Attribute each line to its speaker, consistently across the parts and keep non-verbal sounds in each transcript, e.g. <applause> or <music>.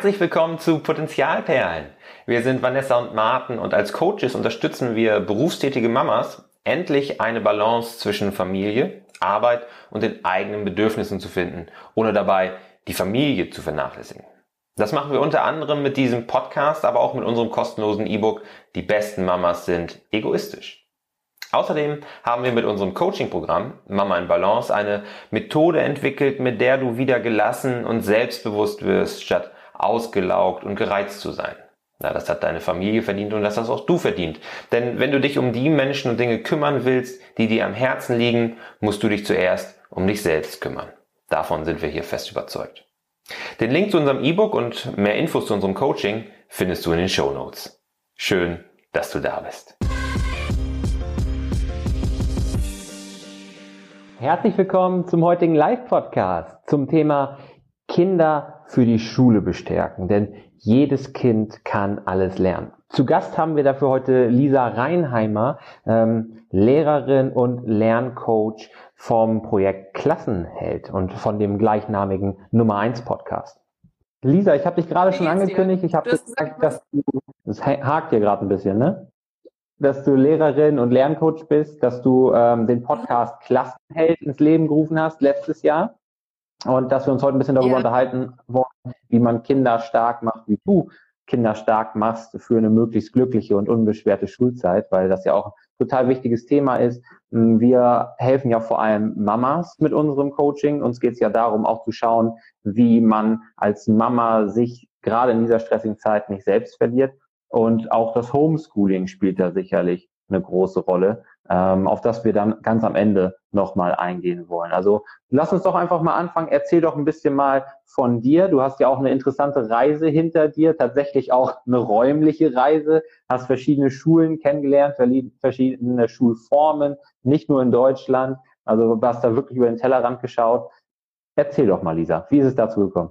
Speaker 1: Herzlich willkommen zu Potenzialperlen. Wir sind Vanessa und Martin und als Coaches unterstützen wir berufstätige Mamas, endlich eine Balance zwischen Familie, Arbeit und den eigenen Bedürfnissen zu finden, ohne dabei die Familie zu vernachlässigen. Das machen wir unter anderem mit diesem Podcast, aber auch mit unserem kostenlosen E-Book Die besten Mamas sind egoistisch. Außerdem haben wir mit unserem Coaching-Programm Mama in Balance eine Methode entwickelt, mit der du wieder gelassen und selbstbewusst wirst, statt ausgelaugt und gereizt zu sein. Na, das hat deine Familie verdient und das hast auch du verdient. Denn wenn du dich um die Menschen und Dinge kümmern willst, die dir am Herzen liegen, musst du dich zuerst um dich selbst kümmern. Davon sind wir hier fest überzeugt. Den Link zu unserem E-Book und mehr Infos zu unserem Coaching findest du in den Show Notes. Schön, dass du da bist.
Speaker 2: Herzlich willkommen zum heutigen Live-Podcast zum Thema Kinder für die Schule bestärken, denn jedes Kind kann alles lernen. Zu Gast haben wir dafür heute Lisa Reinheimer, ähm, Lehrerin und Lerncoach vom Projekt Klassenheld und von dem gleichnamigen Nummer 1 Podcast. Lisa, ich habe dich gerade schon angekündigt, ich habe gesagt, dass du, das hakt hier gerade ein bisschen, ne? dass du Lehrerin und Lerncoach bist, dass du ähm, den Podcast Klassenheld ins Leben gerufen hast letztes Jahr und dass wir uns heute ein bisschen darüber ja. unterhalten wollen, wie man Kinder stark macht, wie du Kinder stark machst für eine möglichst glückliche und unbeschwerte Schulzeit, weil das ja auch ein total wichtiges Thema ist. Wir helfen ja vor allem Mamas mit unserem Coaching. Uns geht es ja darum, auch zu schauen, wie man als Mama sich gerade in dieser stressigen Zeit nicht selbst verliert und auch das Homeschooling spielt da sicherlich eine große Rolle, ähm, auf das wir dann ganz am Ende nochmal eingehen wollen. Also lass uns doch einfach mal anfangen. Erzähl doch ein bisschen mal von dir. Du hast ja auch eine interessante Reise hinter dir, tatsächlich auch eine räumliche Reise, hast verschiedene Schulen kennengelernt, verschiedene Schulformen, nicht nur in Deutschland. Also du hast da wirklich über den Tellerrand geschaut. Erzähl doch mal, Lisa, wie ist es dazu gekommen?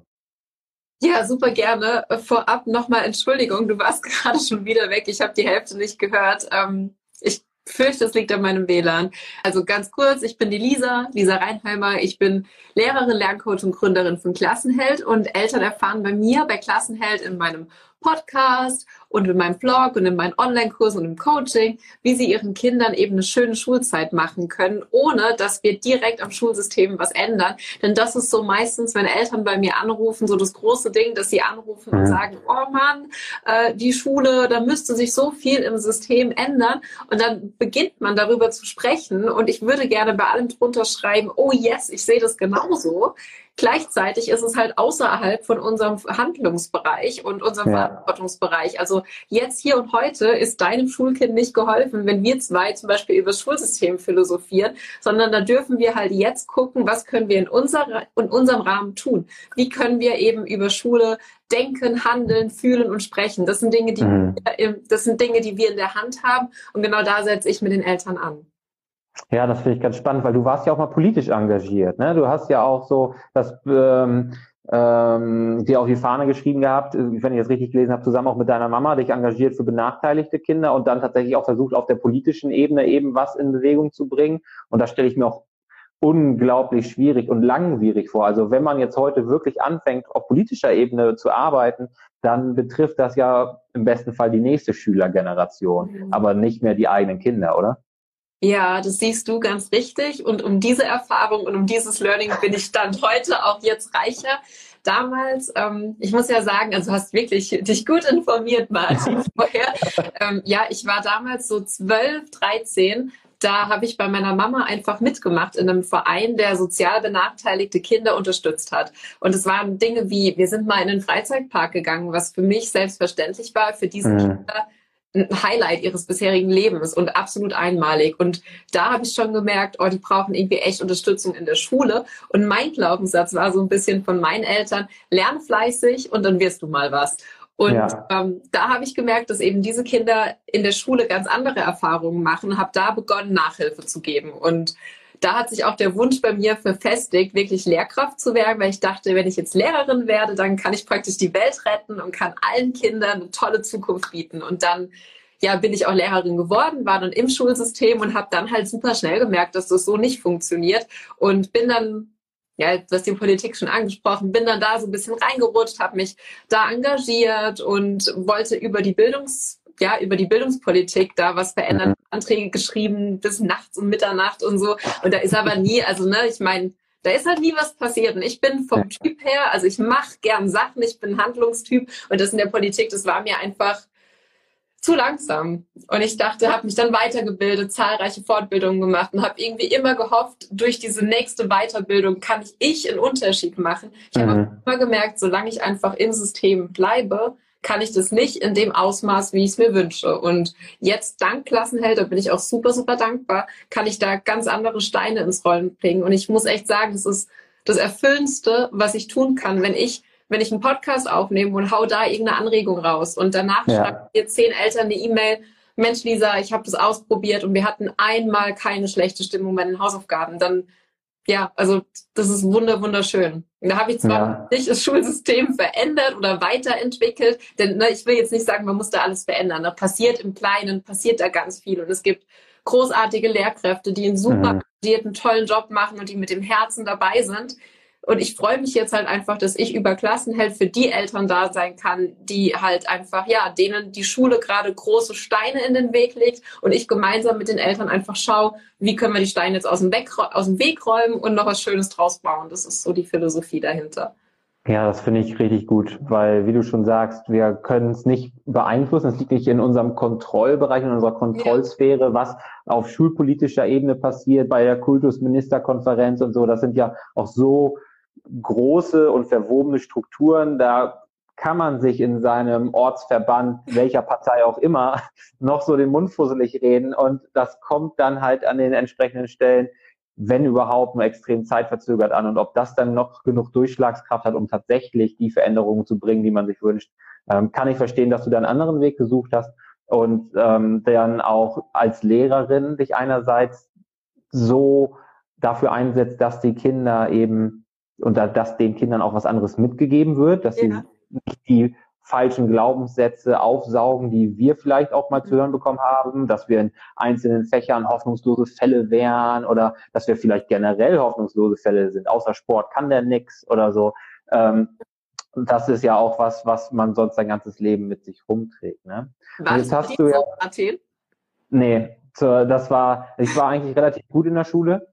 Speaker 3: Ja, super gerne. Vorab nochmal Entschuldigung, du warst <laughs> gerade schon wieder weg. Ich habe die Hälfte nicht gehört. Ähm, ich fürchte, es liegt an meinem WLAN. Also ganz kurz, ich bin die Lisa, Lisa Reinheimer. Ich bin Lehrerin, Lerncoach und Gründerin von Klassenheld und Eltern erfahren bei mir bei Klassenheld in meinem Podcast und in meinem Blog und in meinen Online-Kursen und im Coaching, wie sie ihren Kindern eben eine schöne Schulzeit machen können, ohne dass wir direkt am Schulsystem was ändern. Denn das ist so meistens, wenn Eltern bei mir anrufen, so das große Ding, dass sie anrufen und sagen, oh Mann, äh, die Schule, da müsste sich so viel im System ändern. Und dann beginnt man darüber zu sprechen. Und ich würde gerne bei allem drunter schreiben, oh yes, ich sehe das genauso. Gleichzeitig ist es halt außerhalb von unserem Handlungsbereich und unserem ja. Verantwortungsbereich. Also jetzt hier und heute ist deinem Schulkind nicht geholfen, wenn wir zwei zum Beispiel über das Schulsystem philosophieren, sondern da dürfen wir halt jetzt gucken, was können wir in, unserer, in unserem Rahmen tun? Wie können wir eben über Schule denken, handeln, fühlen und sprechen? Das sind Dinge, die, mhm. wir, das sind Dinge, die wir in der Hand haben. Und genau da setze ich mit den Eltern an.
Speaker 2: Ja, das finde ich ganz spannend, weil du warst ja auch mal politisch engagiert. Ne? Du hast ja auch so das ähm, ähm, dir auch die Fahne geschrieben gehabt, äh, wenn ich das richtig gelesen habe, zusammen auch mit deiner Mama, dich engagiert für benachteiligte Kinder und dann tatsächlich auch versucht, auf der politischen Ebene eben was in Bewegung zu bringen. Und da stelle ich mir auch unglaublich schwierig und langwierig vor. Also wenn man jetzt heute wirklich anfängt, auf politischer Ebene zu arbeiten, dann betrifft das ja im besten Fall die nächste Schülergeneration, mhm. aber nicht mehr die eigenen Kinder, oder?
Speaker 3: Ja, das siehst du ganz richtig. Und um diese Erfahrung und um dieses Learning bin ich dann heute auch jetzt reicher. Damals, ähm, ich muss ja sagen, also du hast wirklich dich gut informiert, Martin, <laughs> vorher. Ähm, ja, ich war damals so zwölf, dreizehn. Da habe ich bei meiner Mama einfach mitgemacht in einem Verein, der sozial benachteiligte Kinder unterstützt hat. Und es waren Dinge wie, wir sind mal in den Freizeitpark gegangen, was für mich selbstverständlich war, für diese mhm. Kinder ein Highlight ihres bisherigen Lebens und absolut einmalig. Und da habe ich schon gemerkt, oh, die brauchen irgendwie echt Unterstützung in der Schule. Und mein Glaubenssatz war so ein bisschen von meinen Eltern, lern fleißig und dann wirst du mal was. Und ja. ähm, da habe ich gemerkt, dass eben diese Kinder in der Schule ganz andere Erfahrungen machen, habe da begonnen, Nachhilfe zu geben. Und da hat sich auch der Wunsch bei mir verfestigt, wirklich Lehrkraft zu werden, weil ich dachte, wenn ich jetzt Lehrerin werde, dann kann ich praktisch die Welt retten und kann allen Kindern eine tolle Zukunft bieten. Und dann ja, bin ich auch Lehrerin geworden, war dann im Schulsystem und habe dann halt super schnell gemerkt, dass das so nicht funktioniert und bin dann ja, du hast die Politik schon angesprochen, bin dann da so ein bisschen reingerutscht, habe mich da engagiert und wollte über die Bildungs, ja, über die Bildungspolitik da was verändern, mhm. Anträge geschrieben bis nachts um Mitternacht und so. Und da ist aber nie, also ne, ich meine, da ist halt nie was passiert. Und ich bin vom Typ her, also ich mache gern Sachen, ich bin Handlungstyp und das in der Politik, das war mir einfach zu langsam. Und ich dachte, habe mich dann weitergebildet, zahlreiche Fortbildungen gemacht und habe irgendwie immer gehofft, durch diese nächste Weiterbildung kann ich, ich einen Unterschied machen. Ich mhm. habe immer gemerkt, solange ich einfach im System bleibe, kann ich das nicht in dem Ausmaß, wie ich es mir wünsche. Und jetzt dank Klassenheld, da bin ich auch super, super dankbar, kann ich da ganz andere Steine ins Rollen bringen. Und ich muss echt sagen, das ist das Erfüllendste, was ich tun kann, wenn ich wenn ich einen Podcast aufnehme und hau da irgendeine Anregung raus und danach ja. schreiben mir zehn Eltern eine E-Mail, Mensch Lisa, ich habe das ausprobiert und wir hatten einmal keine schlechte Stimmung bei den Hausaufgaben, dann ja, also das ist wunder wunderschön. Da habe ich zwar ja. nicht das Schulsystem verändert oder weiterentwickelt, denn ne, ich will jetzt nicht sagen, man muss da alles verändern. Da passiert im Kleinen, passiert da ganz viel und es gibt großartige Lehrkräfte, die einen super mhm. tollen Job machen und die mit dem Herzen dabei sind. Und ich freue mich jetzt halt einfach, dass ich über Klassenheld für die Eltern da sein kann, die halt einfach, ja, denen die Schule gerade große Steine in den Weg legt und ich gemeinsam mit den Eltern einfach schaue, wie können wir die Steine jetzt aus dem, Weg, aus dem Weg räumen und noch was Schönes draus bauen. Das ist so die Philosophie dahinter.
Speaker 2: Ja, das finde ich richtig gut, weil wie du schon sagst, wir können es nicht beeinflussen. Es liegt nicht in unserem Kontrollbereich, in unserer Kontrollsphäre, ja. was auf schulpolitischer Ebene passiert bei der Kultusministerkonferenz und so. Das sind ja auch so große und verwobene Strukturen. Da kann man sich in seinem Ortsverband, welcher Partei auch immer, <laughs> noch so den Mund fusselig reden. Und das kommt dann halt an den entsprechenden Stellen, wenn überhaupt, nur extrem zeitverzögert an. Und ob das dann noch genug Durchschlagskraft hat, um tatsächlich die Veränderungen zu bringen, die man sich wünscht, ähm, kann ich verstehen, dass du da einen anderen Weg gesucht hast und ähm, dann auch als Lehrerin dich einerseits so dafür einsetzt, dass die Kinder eben und da, dass den Kindern auch was anderes mitgegeben wird, dass ja. sie nicht die falschen Glaubenssätze aufsaugen, die wir vielleicht auch mal zu hören bekommen haben, dass wir in einzelnen Fächern hoffnungslose Fälle wären oder dass wir vielleicht generell hoffnungslose Fälle sind. Außer Sport kann der nix oder so. Ähm, das ist ja auch was, was man sonst sein ganzes Leben mit sich rumträgt. Ne?
Speaker 3: War jetzt hast du ja, Athen?
Speaker 2: Nee, das war, ich war eigentlich relativ gut in der Schule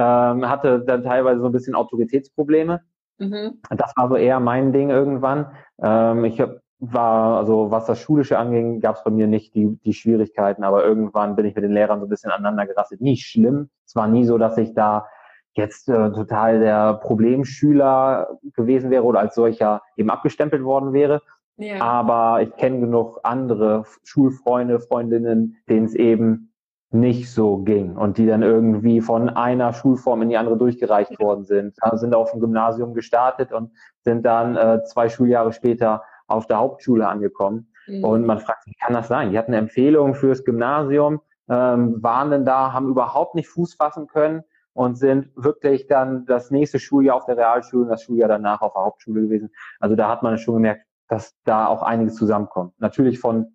Speaker 2: ähm, hatte dann teilweise so ein bisschen Autoritätsprobleme. Mhm. Das war so eher mein Ding irgendwann. Ähm, ich hab, war, also was das Schulische anging, gab es bei mir nicht die, die Schwierigkeiten, aber irgendwann bin ich mit den Lehrern so ein bisschen aneinander gerasselt. Nicht schlimm. Es war nie so, dass ich da jetzt äh, total der Problemschüler gewesen wäre oder als solcher eben abgestempelt worden wäre. Ja. Aber ich kenne genug andere Schulfreunde, Freundinnen, denen es eben nicht so ging und die dann irgendwie von einer Schulform in die andere durchgereicht worden sind, sind auf dem Gymnasium gestartet und sind dann äh, zwei Schuljahre später auf der Hauptschule angekommen. Mhm. Und man fragt sich, wie kann das sein? Die hatten eine Empfehlung fürs Gymnasium, ähm, waren denn da, haben überhaupt nicht Fuß fassen können und sind wirklich dann das nächste Schuljahr auf der Realschule und das Schuljahr danach auf der Hauptschule gewesen. Also da hat man schon gemerkt, dass da auch einiges zusammenkommt. Natürlich von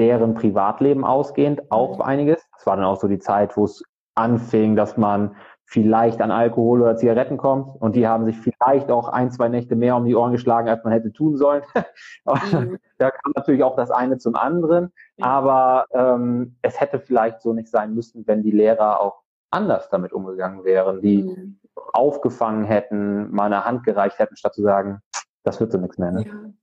Speaker 2: deren Privatleben ausgehend auch mhm. einiges. Das war dann auch so die Zeit, wo es anfing, dass man vielleicht an Alkohol oder Zigaretten kommt und die haben sich vielleicht auch ein, zwei Nächte mehr um die Ohren geschlagen, als man hätte tun sollen. <laughs> mhm. Da kam natürlich auch das eine zum anderen, mhm. aber ähm, es hätte vielleicht so nicht sein müssen, wenn die Lehrer auch anders damit umgegangen wären, die mhm. aufgefangen hätten, mal eine Hand gereicht hätten, statt zu sagen, das wird so nichts mehr. Ne?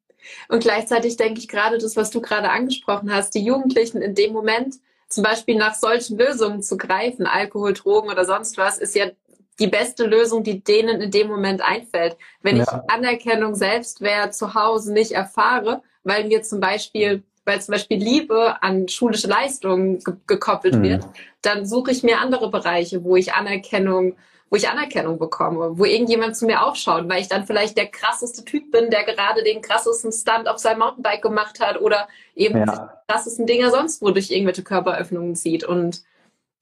Speaker 3: Und gleichzeitig denke ich gerade das, was du gerade angesprochen hast, die Jugendlichen in dem Moment zum Beispiel nach solchen Lösungen zu greifen, Alkohol, Drogen oder sonst was, ist ja die beste Lösung, die denen in dem Moment einfällt. Wenn ja. ich Anerkennung Selbstwert zu Hause nicht erfahre, weil mir zum Beispiel weil zum Beispiel Liebe an schulische Leistungen ge gekoppelt mhm. wird, dann suche ich mir andere Bereiche, wo ich Anerkennung wo ich Anerkennung bekomme, wo irgendjemand zu mir aufschaut, weil ich dann vielleicht der krasseste Typ bin, der gerade den krassesten Stunt auf seinem Mountainbike gemacht hat oder eben ja. die krassesten Dinger sonst wo durch irgendwelche Körperöffnungen zieht. Und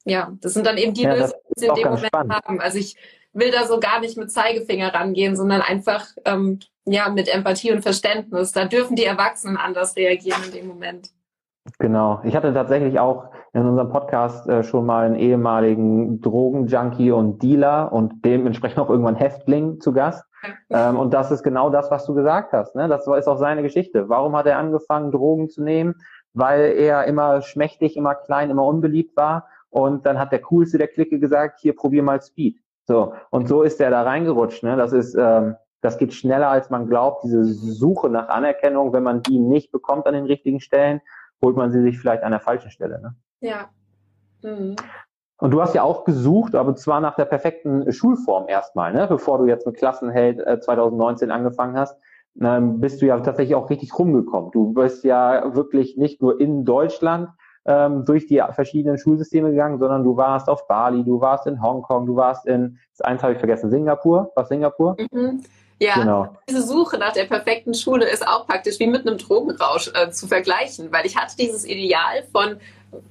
Speaker 3: ja, das sind dann eben die ja, Lösungen, die sie in dem Moment spannend. haben. Also ich will da so gar nicht mit Zeigefinger rangehen, sondern einfach ähm, ja mit Empathie und Verständnis. Da dürfen die Erwachsenen anders reagieren in dem Moment.
Speaker 2: Genau. Ich hatte tatsächlich auch in unserem Podcast äh, schon mal einen ehemaligen Drogenjunkie und Dealer und dementsprechend auch irgendwann Häftling zu Gast. Ähm, und das ist genau das, was du gesagt hast. Ne? Das ist auch seine Geschichte. Warum hat er angefangen, Drogen zu nehmen? Weil er immer schmächtig, immer klein, immer unbeliebt war. Und dann hat der Coolste der Clique gesagt, hier probier mal Speed. So. Und so ist er da reingerutscht. Ne? Das ist, ähm, das geht schneller, als man glaubt. Diese Suche nach Anerkennung, wenn man die nicht bekommt an den richtigen Stellen, holt man sie sich vielleicht an der falschen Stelle. Ne?
Speaker 3: Ja. Mhm.
Speaker 2: Und du hast ja auch gesucht, aber zwar nach der perfekten Schulform erstmal, ne? bevor du jetzt mit Klassenheld äh, 2019 angefangen hast, ähm, bist du ja tatsächlich auch richtig rumgekommen. Du bist ja wirklich nicht nur in Deutschland ähm, durch die verschiedenen Schulsysteme gegangen, sondern du warst auf Bali, du warst in Hongkong, du warst in, das eins habe ich vergessen, Singapur, was Singapur?
Speaker 3: Mhm. Ja, genau. diese Suche nach der perfekten Schule ist auch praktisch wie mit einem Drogenrausch äh, zu vergleichen, weil ich hatte dieses Ideal von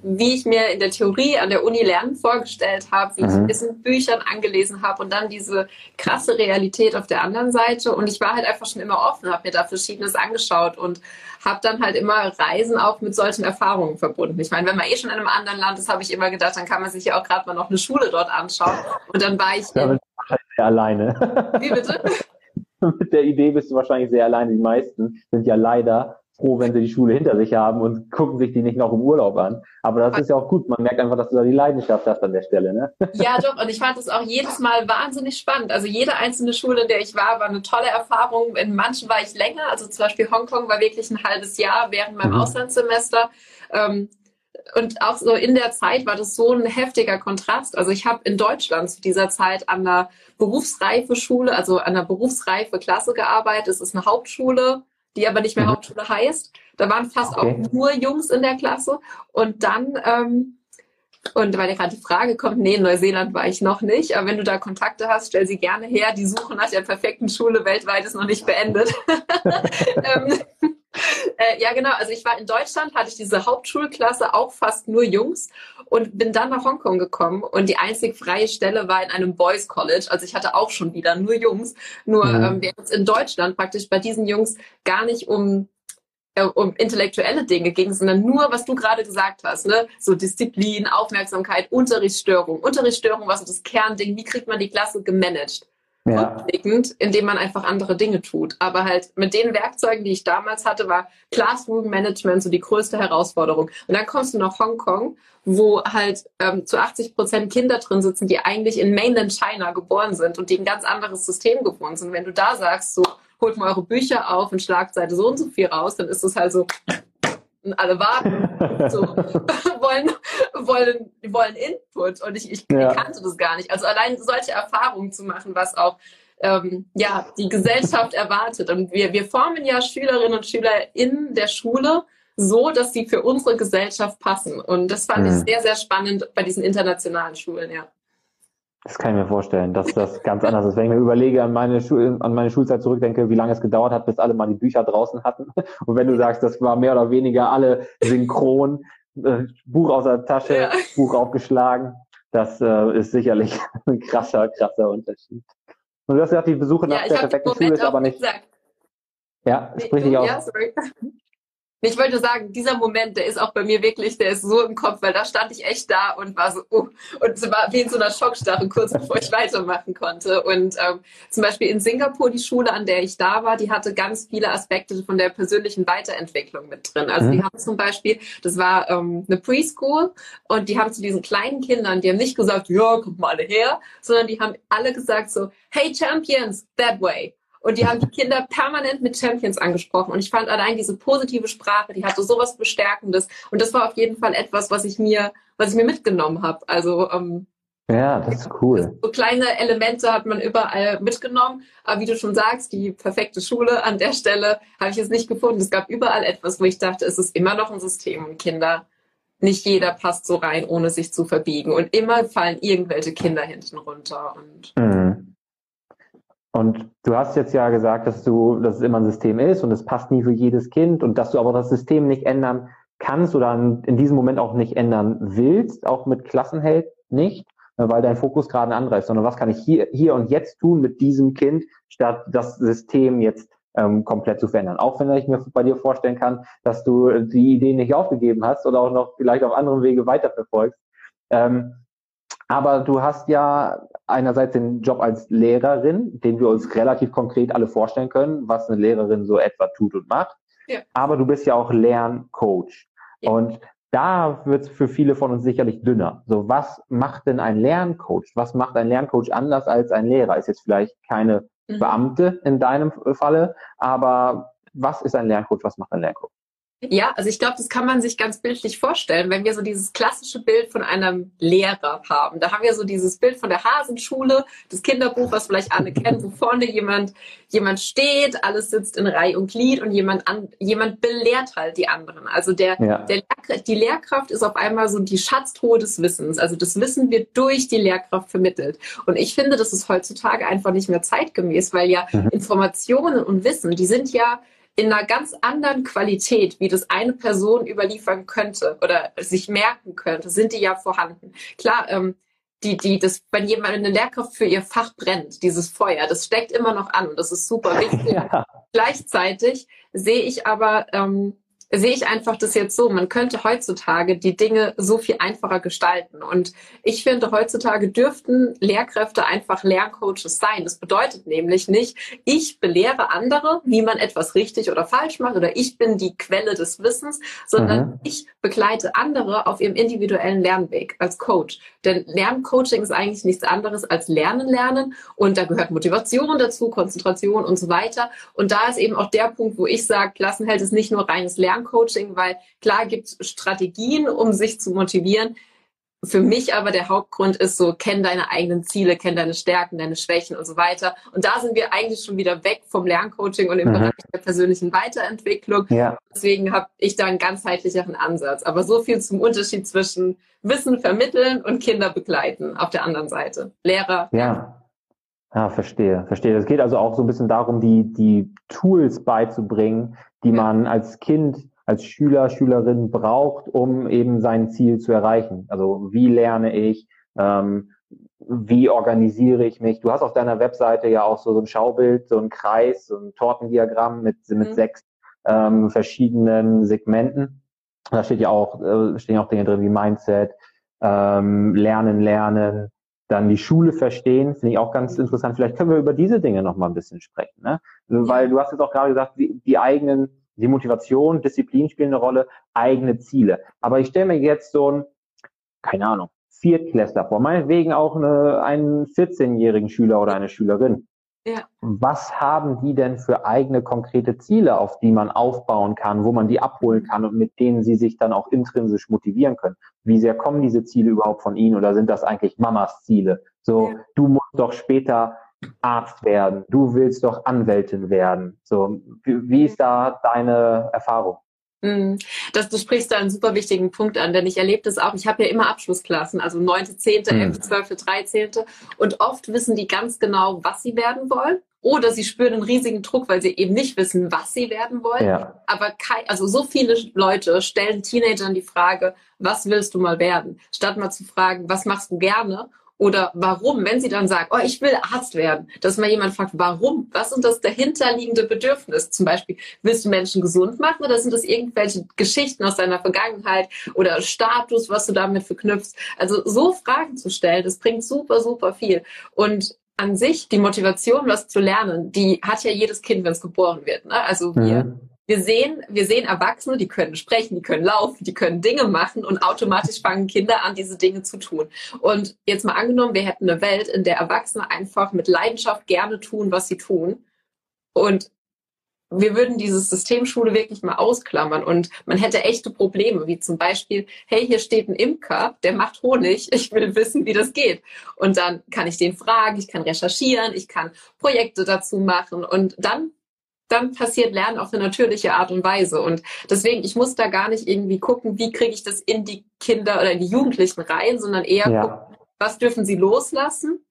Speaker 3: wie ich mir in der Theorie an der Uni Lernen vorgestellt habe, wie mhm. ich es in Büchern angelesen habe und dann diese krasse Realität auf der anderen Seite. Und ich war halt einfach schon immer offen, habe mir da Verschiedenes angeschaut und habe dann halt immer Reisen auch mit solchen Erfahrungen verbunden. Ich meine, wenn man eh schon in einem anderen Land ist, habe ich immer gedacht, dann kann man sich ja auch gerade mal noch eine Schule dort anschauen. Und dann war ich.
Speaker 2: Damit sehr alleine. Wie bitte? <laughs> mit der Idee bist du wahrscheinlich sehr alleine. Die meisten sind ja leider froh, wenn sie die Schule hinter sich haben und gucken sich die nicht noch im Urlaub an. Aber das ist ja auch gut. Man merkt einfach, dass du da die Leidenschaft hast an der Stelle. Ne? <laughs>
Speaker 3: Ja, doch. Und ich fand es auch jedes Mal wahnsinnig spannend. Also jede einzelne Schule, in der ich war, war eine tolle Erfahrung. In manchen war ich länger. Also zum Beispiel Hongkong war wirklich ein halbes Jahr während meinem mhm. Auslandssemester. Ähm, und auch so in der Zeit war das so ein heftiger Kontrast. Also ich habe in Deutschland zu dieser Zeit an einer berufsreife Schule, also an einer berufsreife Klasse gearbeitet. Es ist eine Hauptschule die aber nicht mehr mhm. Hauptschule heißt. Da waren fast okay. auch nur Jungs in der Klasse. Und dann, ähm, und weil ja gerade die Frage kommt, nee, in Neuseeland war ich noch nicht, aber wenn du da Kontakte hast, stell sie gerne her. Die Suche nach der perfekten Schule weltweit ist noch nicht beendet. <laughs> ähm, äh, ja, genau. Also ich war in Deutschland, hatte ich diese Hauptschulklasse auch fast nur Jungs und bin dann nach Hongkong gekommen und die einzig freie Stelle war in einem Boys College. Also ich hatte auch schon wieder nur Jungs. Nur mhm. ähm, während es in Deutschland praktisch bei diesen Jungs gar nicht um äh, um intellektuelle Dinge ging, sondern nur, was du gerade gesagt hast, ne? So Disziplin, Aufmerksamkeit, Unterrichtsstörung. Unterrichtsstörung war so das Kernding. Wie kriegt man die Klasse gemanagt? Ja. indem man einfach andere Dinge tut. Aber halt mit den Werkzeugen, die ich damals hatte, war Classroom Management so die größte Herausforderung. Und dann kommst du nach Hongkong, wo halt ähm, zu 80 Prozent Kinder drin sitzen, die eigentlich in Mainland China geboren sind und die ein ganz anderes System gewohnt sind. Wenn du da sagst, so holt mal eure Bücher auf und schlagt Seite so und so viel raus, dann ist es halt so, und alle warten, so, <laughs> <laughs> wollen, wollen, wollen Input und ich, ich, ja. ich kannte das gar nicht. Also allein solche Erfahrungen zu machen, was auch ähm, ja, die Gesellschaft <laughs> erwartet. Und wir, wir formen ja Schülerinnen und Schüler in der Schule so, dass sie für unsere Gesellschaft passen. Und das fand mhm. ich sehr, sehr spannend bei diesen internationalen Schulen, ja.
Speaker 2: Das kann ich mir vorstellen, dass das ganz anders ist. Wenn ich mir überlege, an meine, Schul an meine Schulzeit zurückdenke, wie lange es gedauert hat, bis alle mal die Bücher draußen hatten. <laughs> Und wenn du sagst, das war mehr oder weniger alle synchron, äh, Buch aus der Tasche, ja. Buch aufgeschlagen, das äh, ist sicherlich <laughs> ein krasser, krasser Unterschied. Und du hast gesagt, die Besuche nach ja, der perfekten Schule ist aber nicht. Gesagt. Ja, sprich dich aus. Ja, sorry.
Speaker 3: Ich wollte sagen, dieser Moment, der ist auch bei mir wirklich, der ist so im Kopf, weil da stand ich echt da und war so, oh, und war wie in so einer Schockstarre, kurz bevor ich weitermachen konnte. Und ähm, zum Beispiel in Singapur, die Schule, an der ich da war, die hatte ganz viele Aspekte von der persönlichen Weiterentwicklung mit drin. Also mhm. die haben zum Beispiel, das war ähm, eine Preschool und die haben zu diesen kleinen Kindern, die haben nicht gesagt, ja, kommt mal alle her, sondern die haben alle gesagt so, hey Champions, that way. Und die haben die Kinder permanent mit Champions angesprochen. Und ich fand allein diese positive Sprache, die hatte sowas Bestärkendes. Und das war auf jeden Fall etwas, was ich mir, was ich mir mitgenommen habe. Also ähm,
Speaker 2: ja, das ist cool.
Speaker 3: So kleine Elemente hat man überall mitgenommen. Aber wie du schon sagst, die perfekte Schule an der Stelle habe ich jetzt nicht gefunden. Es gab überall etwas, wo ich dachte, es ist immer noch ein System und Kinder. Nicht jeder passt so rein, ohne sich zu verbiegen. Und immer fallen irgendwelche Kinder hinten runter. Und mhm.
Speaker 2: Und du hast jetzt ja gesagt, dass du, dass es immer ein System ist und es passt nie für jedes Kind und dass du aber das System nicht ändern kannst oder in diesem Moment auch nicht ändern willst, auch mit Klassenheld nicht, weil dein Fokus gerade ein anderer ist, sondern was kann ich hier, hier und jetzt tun mit diesem Kind, statt das System jetzt ähm, komplett zu verändern. Auch wenn ich mir bei dir vorstellen kann, dass du die Idee nicht aufgegeben hast oder auch noch vielleicht auf anderen Wege weiterverfolgst. Ähm, aber du hast ja einerseits den Job als Lehrerin, den wir uns relativ konkret alle vorstellen können, was eine Lehrerin so etwa tut und macht. Ja. Aber du bist ja auch Lerncoach. Ja. Und da wird es für viele von uns sicherlich dünner. So, was macht denn ein Lerncoach? Was macht ein Lerncoach anders als ein Lehrer? Ist jetzt vielleicht keine mhm. Beamte in deinem Falle, aber was ist ein Lerncoach? Was macht ein Lerncoach?
Speaker 3: Ja, also ich glaube, das kann man sich ganz bildlich vorstellen, wenn wir so dieses klassische Bild von einem Lehrer haben. Da haben wir so dieses Bild von der Hasenschule, das Kinderbuch, was vielleicht alle kennen, wo vorne jemand, jemand steht, alles sitzt in Reihe und Glied und jemand an, jemand belehrt halt die anderen. Also der, ja. der die Lehrkraft ist auf einmal so die Schatztruhe des Wissens. Also das Wissen wird durch die Lehrkraft vermittelt. Und ich finde, das ist heutzutage einfach nicht mehr zeitgemäß, weil ja mhm. Informationen und Wissen, die sind ja in einer ganz anderen Qualität, wie das eine Person überliefern könnte oder sich merken könnte, sind die ja vorhanden. Klar, ähm, die, die, das, wenn jemand eine Lehrkraft für ihr Fach brennt, dieses Feuer, das steckt immer noch an und das ist super wichtig. <laughs> Ja. Gleichzeitig sehe ich aber ähm, sehe ich einfach das jetzt so, man könnte heutzutage die Dinge so viel einfacher gestalten. Und ich finde, heutzutage dürften Lehrkräfte einfach Lerncoaches sein. Das bedeutet nämlich nicht, ich belehre andere, wie man etwas richtig oder falsch macht oder ich bin die Quelle des Wissens, sondern mhm. ich begleite andere auf ihrem individuellen Lernweg als Coach. Denn Lerncoaching ist eigentlich nichts anderes als Lernen, Lernen. Und da gehört Motivation dazu, Konzentration und so weiter. Und da ist eben auch der Punkt, wo ich sage, Klassenheld ist nicht nur reines Lerncoaching, weil klar gibt es Strategien, um sich zu motivieren. Für mich aber der Hauptgrund ist so, kenn deine eigenen Ziele, kenn deine Stärken, deine Schwächen und so weiter. Und da sind wir eigentlich schon wieder weg vom Lerncoaching und im mhm. Bereich der persönlichen Weiterentwicklung. Ja. Deswegen habe ich da einen ganzheitlicheren Ansatz. Aber so viel zum Unterschied zwischen Wissen vermitteln und Kinder begleiten auf der anderen Seite. Lehrer.
Speaker 2: Ja. Ja, verstehe, verstehe. Es geht also auch so ein bisschen darum, die, die Tools beizubringen, die ja. man als Kind, als Schüler, Schülerin braucht, um eben sein Ziel zu erreichen. Also wie lerne ich, ähm, wie organisiere ich mich? Du hast auf deiner Webseite ja auch so, so ein Schaubild, so ein Kreis, so ein Tortendiagramm mit, mit mhm. sechs ähm, verschiedenen Segmenten. Da steht ja auch, äh, stehen auch Dinge drin wie Mindset, ähm, Lernen, Lernen, dann die Schule verstehen, finde ich auch ganz interessant. Vielleicht können wir über diese Dinge noch mal ein bisschen sprechen, ne? Weil du hast jetzt auch gerade gesagt, die, die eigenen, die Motivation, Disziplin spielen eine Rolle, eigene Ziele. Aber ich stelle mir jetzt so ein, keine Ahnung, Viertklässler vor, meinetwegen auch eine, einen 14-jährigen Schüler oder eine Schülerin. Ja. Was haben die denn für eigene konkrete Ziele, auf die man aufbauen kann, wo man die abholen kann und mit denen sie sich dann auch intrinsisch motivieren können? Wie sehr kommen diese Ziele überhaupt von ihnen oder sind das eigentlich Mamas Ziele? So, ja. du musst doch später Arzt werden, du willst doch Anwältin werden. So, wie, ist da deine Erfahrung?
Speaker 3: Mhm. Das, du sprichst da einen super wichtigen Punkt an, denn ich erlebe das auch. Ich habe ja immer Abschlussklassen, also 9., 10., 11., 12., 13. Und oft wissen die ganz genau, was sie werden wollen. Oder sie spüren einen riesigen Druck, weil sie eben nicht wissen, was sie werden wollen. Ja. Aber kein, also so viele Leute stellen Teenagern die Frage, was willst du mal werden? Statt mal zu fragen, was machst du gerne? Oder warum, wenn sie dann sagt, oh, ich will Arzt werden, dass mal jemand fragt, warum? Was ist das dahinterliegende Bedürfnis? Zum Beispiel, willst du Menschen gesund machen oder sind das irgendwelche Geschichten aus deiner Vergangenheit oder Status, was du damit verknüpfst? Also so Fragen zu stellen, das bringt super, super viel. Und an sich, die Motivation, was zu lernen, die hat ja jedes Kind, wenn es geboren wird. Ne? Also wir mhm wir sehen, wir sehen Erwachsene, die können sprechen, die können laufen, die können Dinge machen und automatisch fangen Kinder an, diese Dinge zu tun. Und jetzt mal angenommen, wir hätten eine Welt, in der Erwachsene einfach mit Leidenschaft gerne tun, was sie tun. Und wir würden dieses System Schule wirklich mal ausklammern und man hätte echte Probleme, wie zum Beispiel, hey, hier steht ein Imker, der macht Honig, <laughs> ich will wissen, wie das geht. Und dann kann ich den fragen, ich kann recherchieren, ich kann Projekte dazu machen und dann dann passiert Lernen auf eine natürliche Art und Weise. Und deswegen, ich muss da gar nicht irgendwie gucken, wie kriege ich das in die Kinder oder in die Jugendlichen rein, sondern eher ja. gucken, was dürfen sie loslassen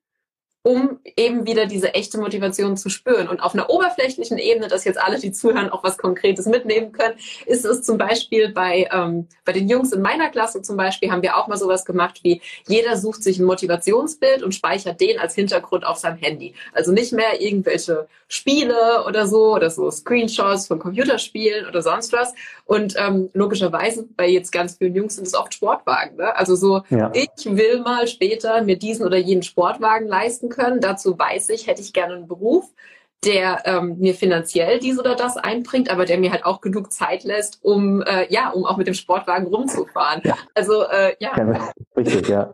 Speaker 3: um eben wieder diese echte Motivation zu spüren. Und auf einer oberflächlichen Ebene, dass jetzt alle, die zuhören, auch was Konkretes mitnehmen können, ist es zum Beispiel bei, ähm, bei den Jungs in meiner Klasse zum Beispiel, haben wir auch mal sowas gemacht wie, jeder sucht sich ein Motivationsbild und speichert den als Hintergrund auf seinem Handy. Also nicht mehr irgendwelche Spiele oder so oder so Screenshots von Computerspielen oder sonst was. Und ähm, logischerweise bei jetzt ganz vielen Jungs sind es oft Sportwagen. Ne? Also so, ja. ich will mal später mir diesen oder jenen Sportwagen leisten können. Dazu weiß ich, hätte ich gerne einen Beruf, der ähm, mir finanziell dies oder das einbringt, aber der mir halt auch genug Zeit lässt, um äh, ja, um auch mit dem Sportwagen rumzufahren. Ja. Also äh, ja. Richtig, ja.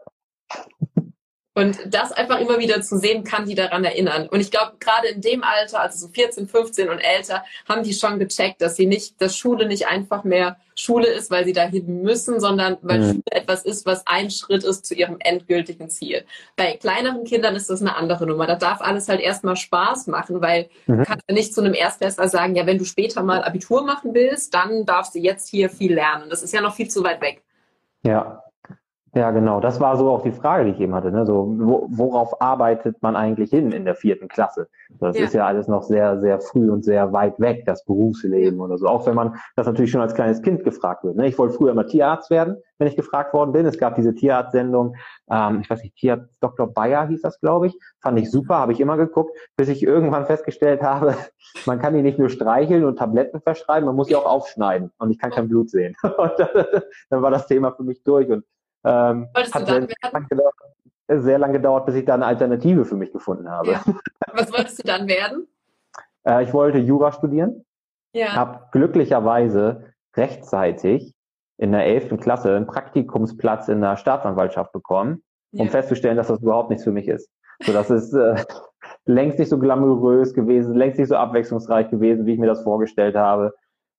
Speaker 3: Und das einfach immer wieder zu sehen, kann die daran erinnern. Und ich glaube, gerade in dem Alter, also so 14, 15 und älter, haben die schon gecheckt, dass sie nicht, dass Schule nicht einfach mehr Schule ist, weil sie dahin müssen, sondern weil mhm. Schule etwas ist, was ein Schritt ist zu ihrem endgültigen Ziel. Bei kleineren Kindern ist das eine andere Nummer. Da darf alles halt erstmal Spaß machen, weil mhm. du kannst ja nicht zu einem Erstklässler sagen, ja, wenn du später mal Abitur machen willst, dann darfst du jetzt hier viel lernen. Das ist ja noch viel zu weit weg.
Speaker 2: Ja, ja, genau. Das war so auch die Frage, die ich eben hatte. Ne? So, wo, worauf arbeitet man eigentlich hin in der vierten Klasse? Das ja. ist ja alles noch sehr, sehr früh und sehr weit weg, das Berufsleben oder so. Auch wenn man das natürlich schon als kleines Kind gefragt wird. Ne? Ich wollte früher mal Tierarzt werden, wenn ich gefragt worden bin. Es gab diese Tierarztsendung, ähm, ich weiß nicht, Tierarzt Dr. Bayer hieß das, glaube ich. Fand ich super, habe ich immer geguckt, bis ich irgendwann festgestellt habe, <laughs> man kann die nicht nur streicheln und Tabletten verschreiben, man muss sie auch aufschneiden und ich kann kein Blut sehen. <laughs> Und dann war das Thema für mich durch und ähm, hat sehr, lang gedauert, sehr lange gedauert, bis ich da eine Alternative für mich gefunden habe. Ja.
Speaker 3: Was wolltest du dann werden? <laughs>
Speaker 2: Äh, ich wollte Jura studieren. Ja. Habe glücklicherweise rechtzeitig in der 11. Klasse einen Praktikumsplatz in der Staatsanwaltschaft bekommen, um ja. festzustellen, dass das überhaupt nichts für mich ist. So, das ist äh, <laughs> längst nicht so glamourös gewesen, längst nicht so abwechslungsreich gewesen, wie ich mir das vorgestellt habe.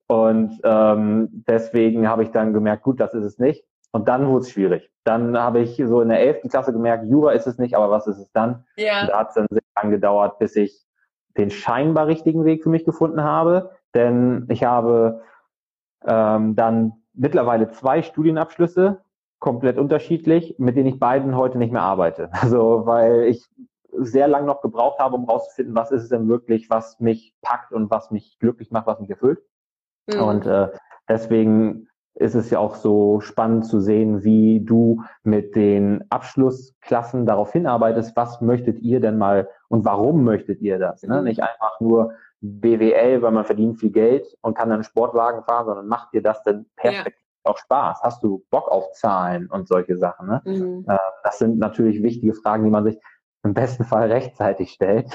Speaker 2: Und ähm, deswegen habe ich dann gemerkt, gut, das ist es nicht. Und dann wurde es schwierig. Dann habe ich so in der elften Klasse gemerkt, Jura ist es nicht, aber was ist es dann? Ja. Und da hat es dann sehr lange gedauert, bis ich den scheinbar richtigen Weg für mich gefunden habe. Denn ich habe ähm, dann mittlerweile zwei Studienabschlüsse, komplett unterschiedlich, mit denen ich beiden heute nicht mehr arbeite. <laughs> Also weil ich sehr lange noch gebraucht habe, um rauszufinden, was ist es denn wirklich, was mich packt und was mich glücklich macht, was mich erfüllt. Mhm. Und äh, deswegen ist es ja auch so spannend zu sehen, wie du mit den Abschlussklassen darauf hinarbeitest, was möchtet ihr denn mal und warum möchtet ihr das? Ne? Mhm. Nicht einfach nur BWL, weil man verdient viel Geld und kann dann einen Sportwagen fahren, sondern macht dir das denn perfekt ja. auch Spaß? Hast du Bock auf Zahlen und solche Sachen? Ne? Mhm. Äh, das sind natürlich wichtige Fragen, die man sich im besten Fall rechtzeitig stellt,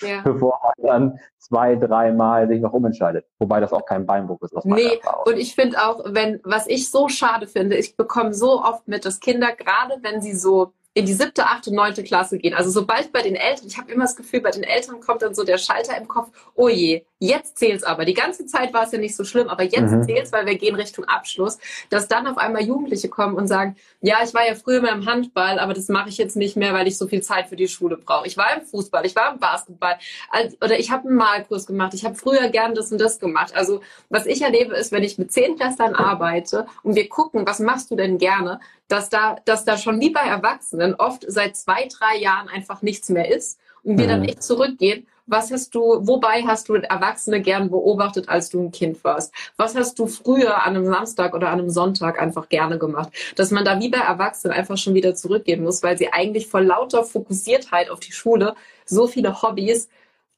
Speaker 2: ja. <laughs> bevor man dann zwei, dreimal sich noch umentscheidet. Wobei das auch kein Beinbruch ist.
Speaker 3: Aus nee, und ich finde auch, wenn, was ich so schade finde, ich bekomme so oft mit, dass Kinder, gerade wenn sie so in die siebte, achte, neunte Klasse gehen. Also sobald bei den Eltern, ich habe immer das Gefühl, bei den Eltern kommt dann so der Schalter im Kopf, oh je, jetzt zählt's aber. Die ganze Zeit war es ja nicht so schlimm, aber jetzt mhm. zählt's, weil wir gehen Richtung Abschluss, dass dann auf einmal Jugendliche kommen und sagen, ja, ich war ja früher mal im Handball, aber das mache ich jetzt nicht mehr, weil ich so viel Zeit für die Schule brauche. Ich war im Fußball, ich war im Basketball oder ich habe einen Malkurs gemacht, ich habe früher gern das und das gemacht. Also was ich erlebe ist, wenn ich mit zehn Klässlern arbeite und wir gucken, was machst du denn gerne, dass da, dass da schon wie bei Erwachsenen oft seit zwei, drei Jahren einfach nichts mehr ist und wir mhm. dann echt zurückgehen. Was hast du, wobei hast du Erwachsene gern beobachtet, als du ein Kind warst? Was hast du früher an einem Samstag oder an einem Sonntag einfach gerne gemacht? Dass man da wie bei Erwachsenen einfach schon wieder zurückgehen muss, weil sie eigentlich vor lauter Fokussiertheit auf die Schule so viele Hobbys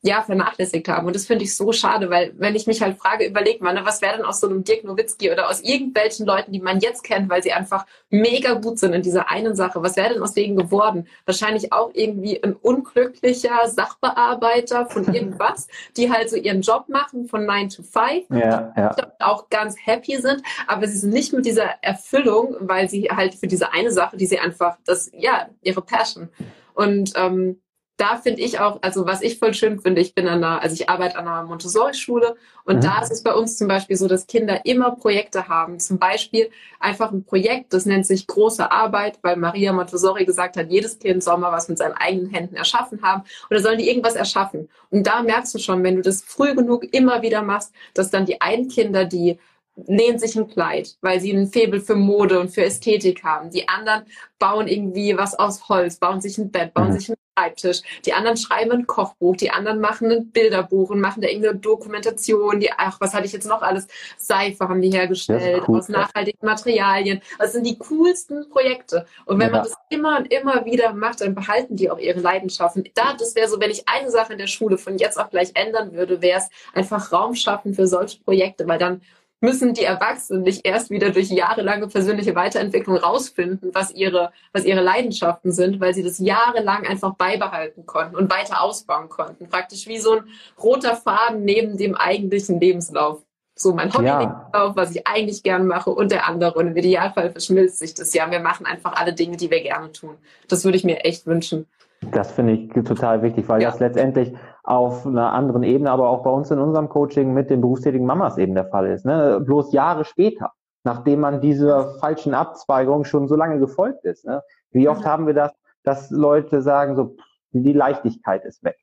Speaker 3: ja, vernachlässigt haben. Und das finde ich so schade, weil wenn ich mich halt frage, überleg mal, ne, was wäre denn aus so einem Dirk Nowitzki oder aus irgendwelchen Leuten, die man jetzt kennt, weil sie einfach mega gut sind in dieser einen Sache, was wäre denn aus denen geworden? Wahrscheinlich auch irgendwie ein unglücklicher Sachbearbeiter von <laughs> irgendwas, die halt so ihren Job machen von 9 to 5, ja, ja. auch ganz happy sind, aber sie sind nicht mit dieser Erfüllung, weil sie halt für diese eine Sache, die sie einfach, das, ja, ihre Passion. Und ähm, da finde ich auch, also was ich voll schön finde, ich bin an einer, also ich arbeite an einer Montessori-Schule und mhm. da ist es bei uns zum Beispiel so, dass Kinder immer Projekte haben. Zum Beispiel einfach ein Projekt, das nennt sich große Arbeit, weil Maria Montessori gesagt hat, jedes Kind soll mal was mit seinen eigenen Händen erschaffen haben oder sollen die irgendwas erschaffen. Und da merkst du schon, wenn du das früh genug immer wieder machst, dass dann die einen Kinder, die nähen sich ein Kleid, weil sie ein Faible für Mode und für Ästhetik haben. Die anderen bauen irgendwie was aus Holz, bauen sich ein Bett, bauen mhm. sich einen Schreibtisch. Die anderen schreiben ein Kochbuch, die anderen machen ein Bilderbuch und machen da irgendeine Dokumentation. Die, ach, was hatte ich jetzt noch alles? Seife haben die hergestellt cool, aus nachhaltigen Materialien. Das sind die coolsten Projekte. Und wenn ja. man das immer und immer wieder macht, dann behalten die auch ihre Leidenschaften. Da, das wäre so, wenn ich eine Sache in der Schule von jetzt auf gleich ändern würde, wäre es einfach Raum schaffen für solche Projekte, weil dann müssen die Erwachsenen nicht erst wieder durch jahrelange persönliche Weiterentwicklung rausfinden, was ihre, was ihre Leidenschaften sind, weil sie das jahrelang einfach beibehalten konnten und weiter ausbauen konnten. Praktisch wie so ein roter Faden neben dem eigentlichen Lebenslauf. So mein Hobby-Lebenslauf, ja. was ich eigentlich gerne mache und der andere. Und im Idealfall verschmilzt sich das ja. Wir machen einfach alle Dinge, die wir gerne tun. Das würde ich mir echt wünschen.
Speaker 2: Das finde ich total wichtig, weil ja. das letztendlich auf einer anderen Ebene, aber auch bei uns in unserem Coaching mit den berufstätigen Mamas eben der Fall ist. Ne? Bloß Jahre später, nachdem man dieser falschen Abzweigung schon so lange gefolgt ist. Ne? Wie oft mhm. haben wir das, dass Leute sagen, so die Leichtigkeit ist weg.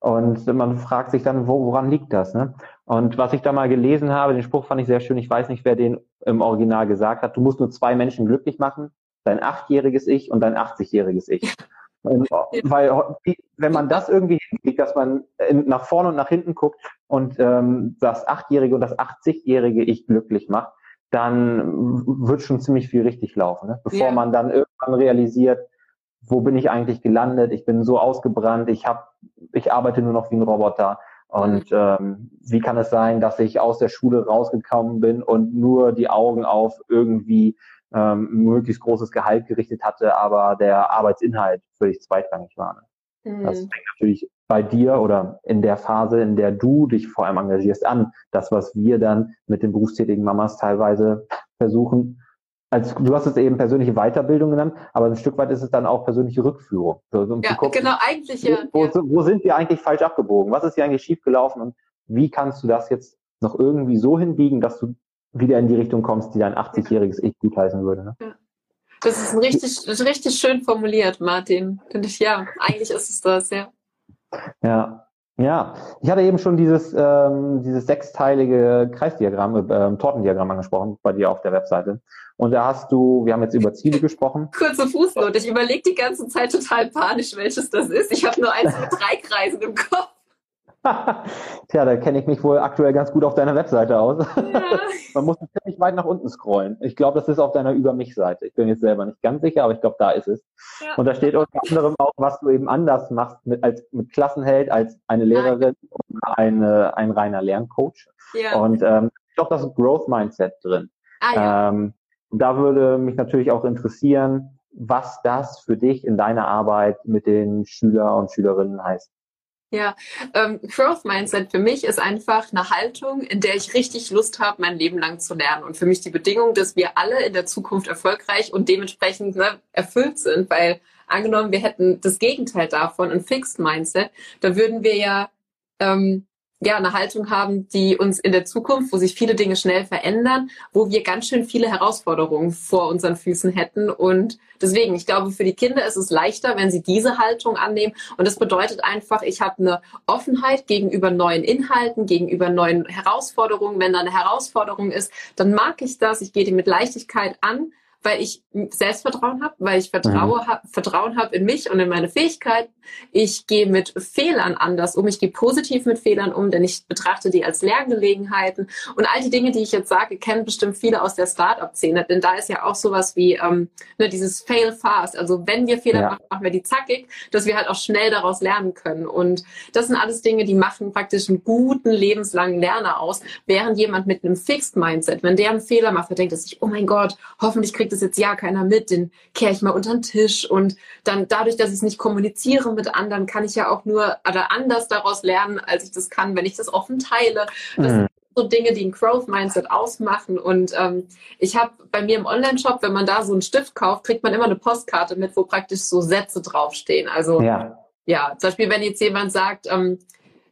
Speaker 2: Und man fragt sich dann, wo, woran liegt das? Ne? Und was ich da mal gelesen habe, den Spruch fand ich sehr schön, ich weiß nicht, wer den im Original gesagt hat, du musst nur zwei Menschen glücklich machen, dein achtjähriges Ich und dein 80-jähriges Ich. Weil wenn man das irgendwie hinkriegt, dass man nach vorne und nach hinten guckt und ähm, das achtjährige und das 80-jährige Ich glücklich macht, dann wird schon ziemlich viel richtig laufen. Ne? Bevor ja. man dann irgendwann realisiert, wo bin ich eigentlich gelandet? Ich bin so ausgebrannt, ich habe, ich arbeite nur noch wie ein Roboter. Und mhm. ähm, wie kann es sein, dass ich aus der Schule rausgekommen bin und nur die Augen auf irgendwie ähm, möglichst großes Gehalt gerichtet hatte, aber der Arbeitsinhalt völlig zweitrangig war. Ne? Mhm. Das fängt natürlich bei dir oder in der Phase, in der du dich vor allem engagierst, an. Das, was wir dann mit den berufstätigen Mamas teilweise versuchen, als du hast es eben persönliche Weiterbildung genannt, aber ein Stück weit ist es dann auch persönliche Rückführung.
Speaker 3: So, um ja, gucken, genau, eigentlich ja.
Speaker 2: Wo, ja. wo sind wir eigentlich falsch abgebogen? Was ist hier eigentlich schiefgelaufen und wie kannst du das jetzt noch irgendwie so hinbiegen, dass du wieder in die Richtung kommst, die dein 80-jähriges Ich gutheißen würde. Ne? Ja.
Speaker 3: Das ist richtig, richtig schön formuliert, Martin. Finde ich, ja. Eigentlich ist es das, ja.
Speaker 2: Ja. Ja, ich hatte eben schon dieses, ähm, dieses sechsteilige Kreisdiagramm, ähm, Tortendiagramm angesprochen bei dir auf der Webseite. Und da hast du, wir haben jetzt über Ziele <laughs> gesprochen.
Speaker 3: Kurze Fußnote, ich überlege die ganze Zeit total panisch, welches das ist. Ich habe nur eins mit drei Kreisen im Kopf. <laughs>
Speaker 2: Tja, da kenne ich mich wohl aktuell ganz gut auf deiner Webseite aus. Ja. <laughs> Man muss ziemlich weit nach unten scrollen. Ich glaube, das ist auf deiner Über mich-Seite. Ich bin jetzt selber nicht ganz sicher, aber ich glaube, da ist es. Ja. Und da steht unter anderem auch, was du eben anders machst mit, als, mit Klassenheld, als eine Lehrerin und eine, ein reiner Lerncoach. Ja. Und ähm, ich glaube, das ist Growth Mindset drin. Ah, ja. ähm, da würde mich natürlich auch interessieren, was das für dich in deiner Arbeit mit den Schüler und Schülerinnen heißt.
Speaker 3: Ja, ähm, Growth Mindset für mich ist einfach eine Haltung, in der ich richtig Lust habe, mein Leben lang zu lernen. Und für mich die Bedingung, dass wir alle in der Zukunft erfolgreich und dementsprechend ne, erfüllt sind, weil angenommen, wir hätten das Gegenteil davon, ein Fixed Mindset, da würden wir ja ähm, ja, eine Haltung haben, die uns in der Zukunft, wo sich viele Dinge schnell verändern, wo wir ganz schön viele Herausforderungen vor unseren Füßen hätten. Und deswegen, ich glaube, für die Kinder ist es leichter, wenn sie diese Haltung annehmen. Und das bedeutet einfach, ich habe eine Offenheit gegenüber neuen Inhalten, gegenüber neuen Herausforderungen. Wenn da eine Herausforderung ist, dann mag ich das. Ich gehe die mit Leichtigkeit an weil ich Selbstvertrauen habe, weil ich Vertraue, mhm. hab, Vertrauen habe in mich und in meine Fähigkeiten. Ich gehe mit Fehlern anders um. Ich gehe positiv mit Fehlern um, denn ich betrachte die als Lerngelegenheiten. Und all die Dinge, die ich jetzt sage, kennen bestimmt viele aus der Startup-Szene, denn da ist ja auch sowas wie ähm, ne, dieses Fail fast. Also wenn wir Fehler ja. machen, machen wir die zackig, dass wir halt auch schnell daraus lernen können. Und das sind alles Dinge, die machen praktisch einen guten lebenslangen Lerner aus, während jemand mit einem Fixed Mindset, wenn der einen Fehler macht, der denkt er sich, oh mein Gott, hoffentlich kriegt kriegt es jetzt ja keiner mit, den kehre ich mal unter den Tisch und dann dadurch, dass ich es nicht kommuniziere mit anderen, kann ich ja auch nur oder anders daraus lernen, als ich das kann, wenn ich das offen teile. Das mhm. sind so Dinge, die ein Growth Mindset ausmachen und ähm, ich habe bei mir im Online-Shop, wenn man da so einen Stift kauft, kriegt man immer eine Postkarte mit, wo praktisch so Sätze draufstehen. Also ja, ja zum Beispiel, wenn jetzt jemand sagt, ähm,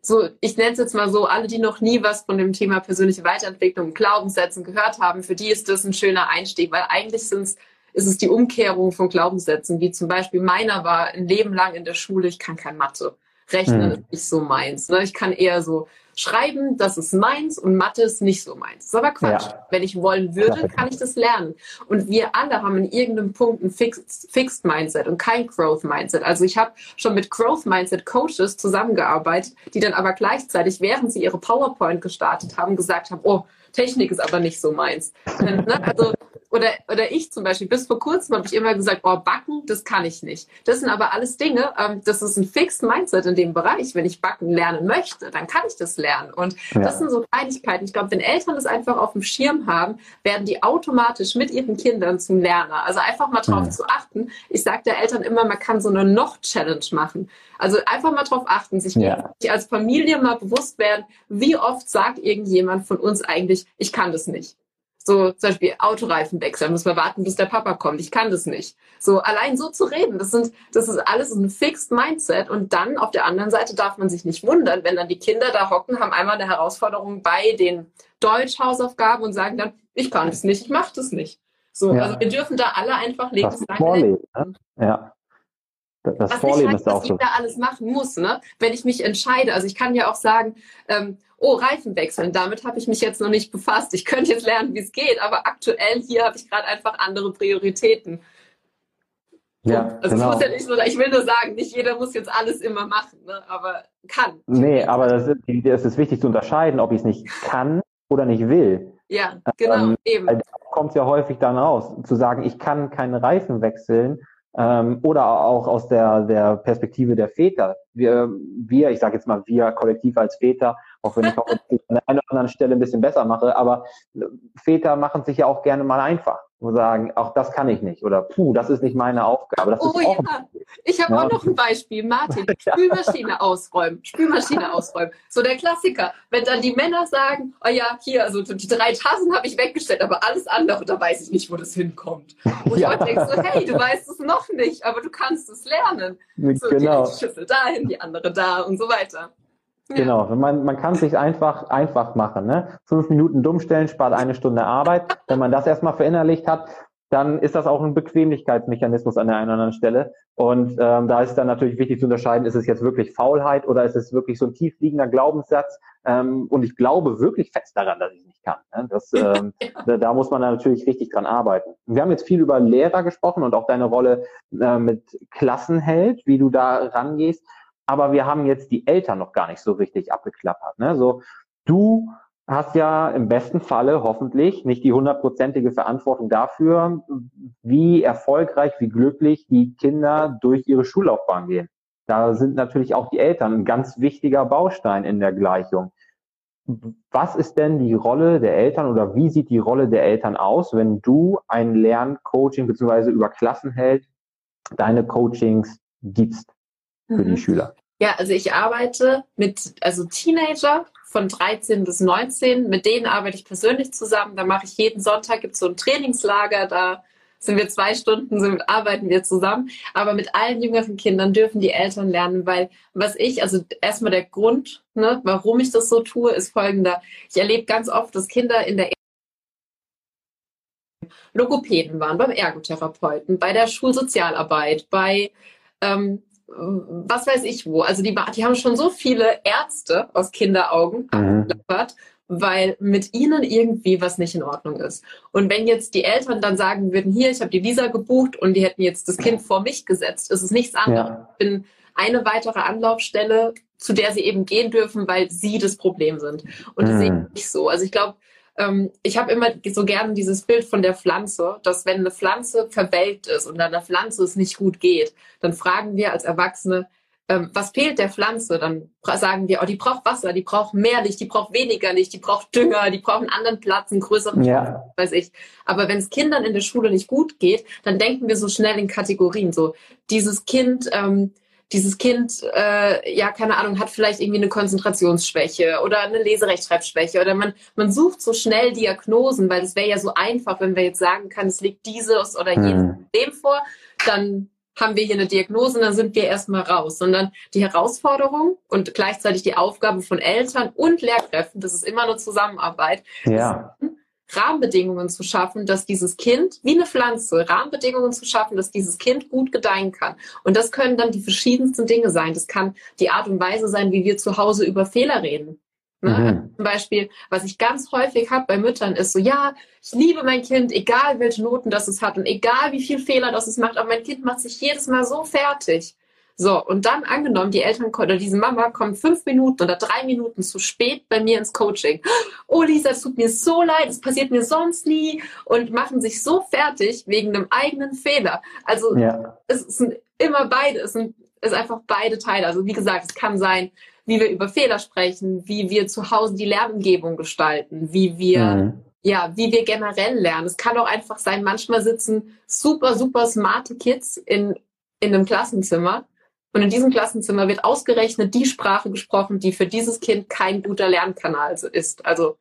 Speaker 3: so, ich nenne es jetzt mal so, alle, die noch nie was von dem Thema persönliche Weiterentwicklung, Glaubenssätzen gehört haben, für die ist das ein schöner Einstieg, weil eigentlich sind's, ist es die Umkehrung von Glaubenssätzen, wie zum Beispiel meiner war ein Leben lang in der Schule, ich kann kein Mathe. Rechnen mhm. ist nicht so meins. Ne? Ich kann eher so schreiben, das ist meins und Mathe ist nicht so meins. Das ist aber Quatsch. Ja. Wenn ich wollen würde, kann ich das lernen. Und wir alle haben in irgendeinem Punkt ein Fixed, Fixed Mindset und kein Growth Mindset. Also ich habe schon mit Growth Mindset Coaches zusammengearbeitet, die dann aber gleichzeitig, während sie ihre PowerPoint gestartet haben, gesagt haben, oh, Technik ist aber nicht so meins. Ne? Also oder, oder ich zum Beispiel, bis vor kurzem habe ich immer gesagt, oh, backen, das kann ich nicht. Das sind aber alles Dinge, ähm, das ist ein Fixed Mindset in dem Bereich. Wenn ich backen lernen möchte, dann kann ich das lernen. Und ja. das sind so Kleinigkeiten. Ich glaube, wenn Eltern das einfach auf dem Schirm haben, werden die automatisch mit ihren Kindern zum Lerner. Also einfach mal drauf mhm. zu achten. Ich sage der Eltern immer, man kann so eine Noch-Challenge machen. Also einfach mal drauf achten, sich ja. als Familie mal bewusst werden, wie oft sagt irgendjemand von uns eigentlich, ich kann das nicht. So zum Beispiel Autoreifen wechseln, muss man warten, bis der Papa kommt. Ich kann das nicht. So allein so zu reden, das sind, das ist alles ein Fixed Mindset. Und dann auf der anderen Seite darf man sich nicht wundern, wenn dann die Kinder da hocken, haben einmal eine Herausforderung bei den Deutsch-Hausaufgaben und sagen dann, ich kann das nicht, ich mache das nicht. So, ja. also wir dürfen da alle einfach
Speaker 2: lebenslang. Vorleben, ne? Ja.
Speaker 3: Das was Vorleben nicht heißt, ist auch dass so. ich da alles machen muss, ne? Wenn ich mich entscheide. Also ich kann ja auch sagen, ähm, oh, Reifen wechseln, damit habe ich mich jetzt noch nicht befasst. Ich könnte jetzt lernen, wie es geht, aber aktuell hier habe ich gerade einfach andere Prioritäten. Ja, also genau. muss ja nicht so, ich will nur sagen, nicht jeder muss jetzt alles immer machen, ne? aber kann.
Speaker 2: Nee, aber das ist, das ist wichtig zu unterscheiden, ob ich es nicht kann oder nicht will.
Speaker 3: Ja, genau, ähm, eben.
Speaker 2: da kommt es ja häufig dann raus, zu sagen, ich kann keinen Reifen wechseln ähm, oder auch aus der, der Perspektive der Väter. Wir, wir ich sage jetzt mal wir kollektiv als Väter, auch wenn ich auch an der einen oder anderen Stelle ein bisschen besser mache, aber Väter machen sich ja auch gerne mal einfach und sagen, auch das kann ich nicht oder puh, das ist nicht meine Aufgabe. Das
Speaker 3: oh ja, ich habe ja. auch noch ein Beispiel. Martin, <laughs> Spülmaschine ausräumen, Spülmaschine <laughs> ausräumen. So der Klassiker. Wenn dann die Männer sagen, oh ja, hier, also die drei Tassen habe ich weggestellt, aber alles andere, da weiß ich nicht, wo das hinkommt. Und ja. ich denke so, hey, du weißt es noch nicht, aber du kannst es lernen. So, genau. die Schüssel dahin, die andere da und so weiter.
Speaker 2: Genau, man, man kann es sich einfach einfach machen. Ne? Fünf Minuten dumm stellen spart eine Stunde Arbeit. Wenn man das erstmal verinnerlicht hat, dann ist das auch ein Bequemlichkeitsmechanismus an der einen oder anderen Stelle. Und ähm, da ist dann natürlich wichtig zu unterscheiden, ist es jetzt wirklich Faulheit oder ist es wirklich so ein tiefliegender Glaubenssatz? Ähm, und ich glaube wirklich fest daran, dass ich nicht kann. Ne? Das, <laughs> ähm, da, da muss man natürlich richtig dran arbeiten. Wir haben jetzt viel über Lehrer gesprochen und auch deine Rolle äh, mit Klassenheld, wie du da rangehst aber wir haben jetzt die Eltern noch gar nicht so richtig abgeklappert. Ne? So, du hast ja im besten Falle hoffentlich nicht die hundertprozentige Verantwortung dafür, wie erfolgreich, wie glücklich die Kinder durch ihre Schullaufbahn gehen. Da sind natürlich auch die Eltern ein ganz wichtiger Baustein in der Gleichung. Was ist denn die Rolle der Eltern oder wie sieht die Rolle der Eltern aus, wenn du ein Lerncoaching beziehungsweise über Klassenheld deine Coachings gibst? Für mhm. die Schüler?
Speaker 3: Ja, also ich arbeite mit also Teenager von 13 bis 19. Mit denen arbeite ich persönlich zusammen. Da mache ich jeden Sonntag gibt es so ein Trainingslager. Da sind wir zwei Stunden, sind, arbeiten wir zusammen. Aber mit allen jüngeren Kindern dürfen die Eltern lernen, weil was ich, also erstmal der Grund, ne, warum ich das so tue, ist folgender. Ich erlebe ganz oft, dass Kinder in der Logopäden waren, beim Ergotherapeuten, bei der Schulsozialarbeit, bei ähm, was weiß ich wo. Also die, die haben schon so viele Ärzte aus Kinderaugen mhm. weil mit ihnen irgendwie was nicht in Ordnung ist. Und wenn jetzt die Eltern dann sagen würden, hier, ich habe die Visa gebucht und die hätten jetzt das Kind vor mich gesetzt, ist es nichts anderes. Ja. Ich bin eine weitere Anlaufstelle, zu der sie eben gehen dürfen, weil sie das Problem sind. Und das mhm. sehe ich nicht so. Also ich glaube, ähm, ich habe immer so gerne dieses Bild von der Pflanze, dass wenn eine Pflanze verwelkt ist und der Pflanze es nicht gut geht, dann fragen wir als Erwachsene, ähm, was fehlt der Pflanze? Dann sagen wir, oh, die braucht Wasser, die braucht mehr Licht, die braucht weniger Licht, die braucht Dünger, die braucht einen anderen Platz, einen größeren ja. Platz, weiß ich. Aber wenn es Kindern in der Schule nicht gut geht, dann denken wir so schnell in Kategorien. So, dieses Kind ähm, dieses Kind, äh, ja, keine Ahnung, hat vielleicht irgendwie eine Konzentrationsschwäche oder eine Leserechtschreibschwäche oder man, man sucht so schnell Diagnosen, weil es wäre ja so einfach, wenn wir jetzt sagen können, es liegt dieses oder jenes hm. Problem vor, dann haben wir hier eine Diagnose und dann sind wir erstmal raus, sondern die Herausforderung und gleichzeitig die Aufgabe von Eltern und Lehrkräften, das ist immer eine Zusammenarbeit,
Speaker 2: ja.
Speaker 3: Rahmenbedingungen zu schaffen, dass dieses Kind, wie eine Pflanze, Rahmenbedingungen zu schaffen, dass dieses Kind gut gedeihen kann. Und das können dann die verschiedensten Dinge sein. Das kann die Art und Weise sein, wie wir zu Hause über Fehler reden. Ne? Mhm. Zum Beispiel, was ich ganz häufig habe bei Müttern, ist so, ja, ich liebe mein Kind, egal welche Noten das es hat und egal wie viel Fehler das es macht, aber mein Kind macht sich jedes Mal so fertig. So, und dann angenommen, die Eltern oder diese Mama kommt fünf Minuten oder drei Minuten zu spät bei mir ins Coaching. Oh Lisa, es tut mir so leid, es passiert mir sonst nie und machen sich so fertig wegen einem eigenen Fehler. Also ja. es sind immer beide, es sind es ist einfach beide Teile. Also wie gesagt, es kann sein, wie wir über Fehler sprechen, wie wir zu Hause die Lernumgebung gestalten, wie wir mhm ja, wie wir generell lernen. Es kann auch einfach sein, manchmal sitzen super, super smarte Kids in, in einem Klassenzimmer und in diesem Klassenzimmer wird ausgerechnet die Sprache gesprochen, die für dieses Kind kein guter Lernkanal ist. Also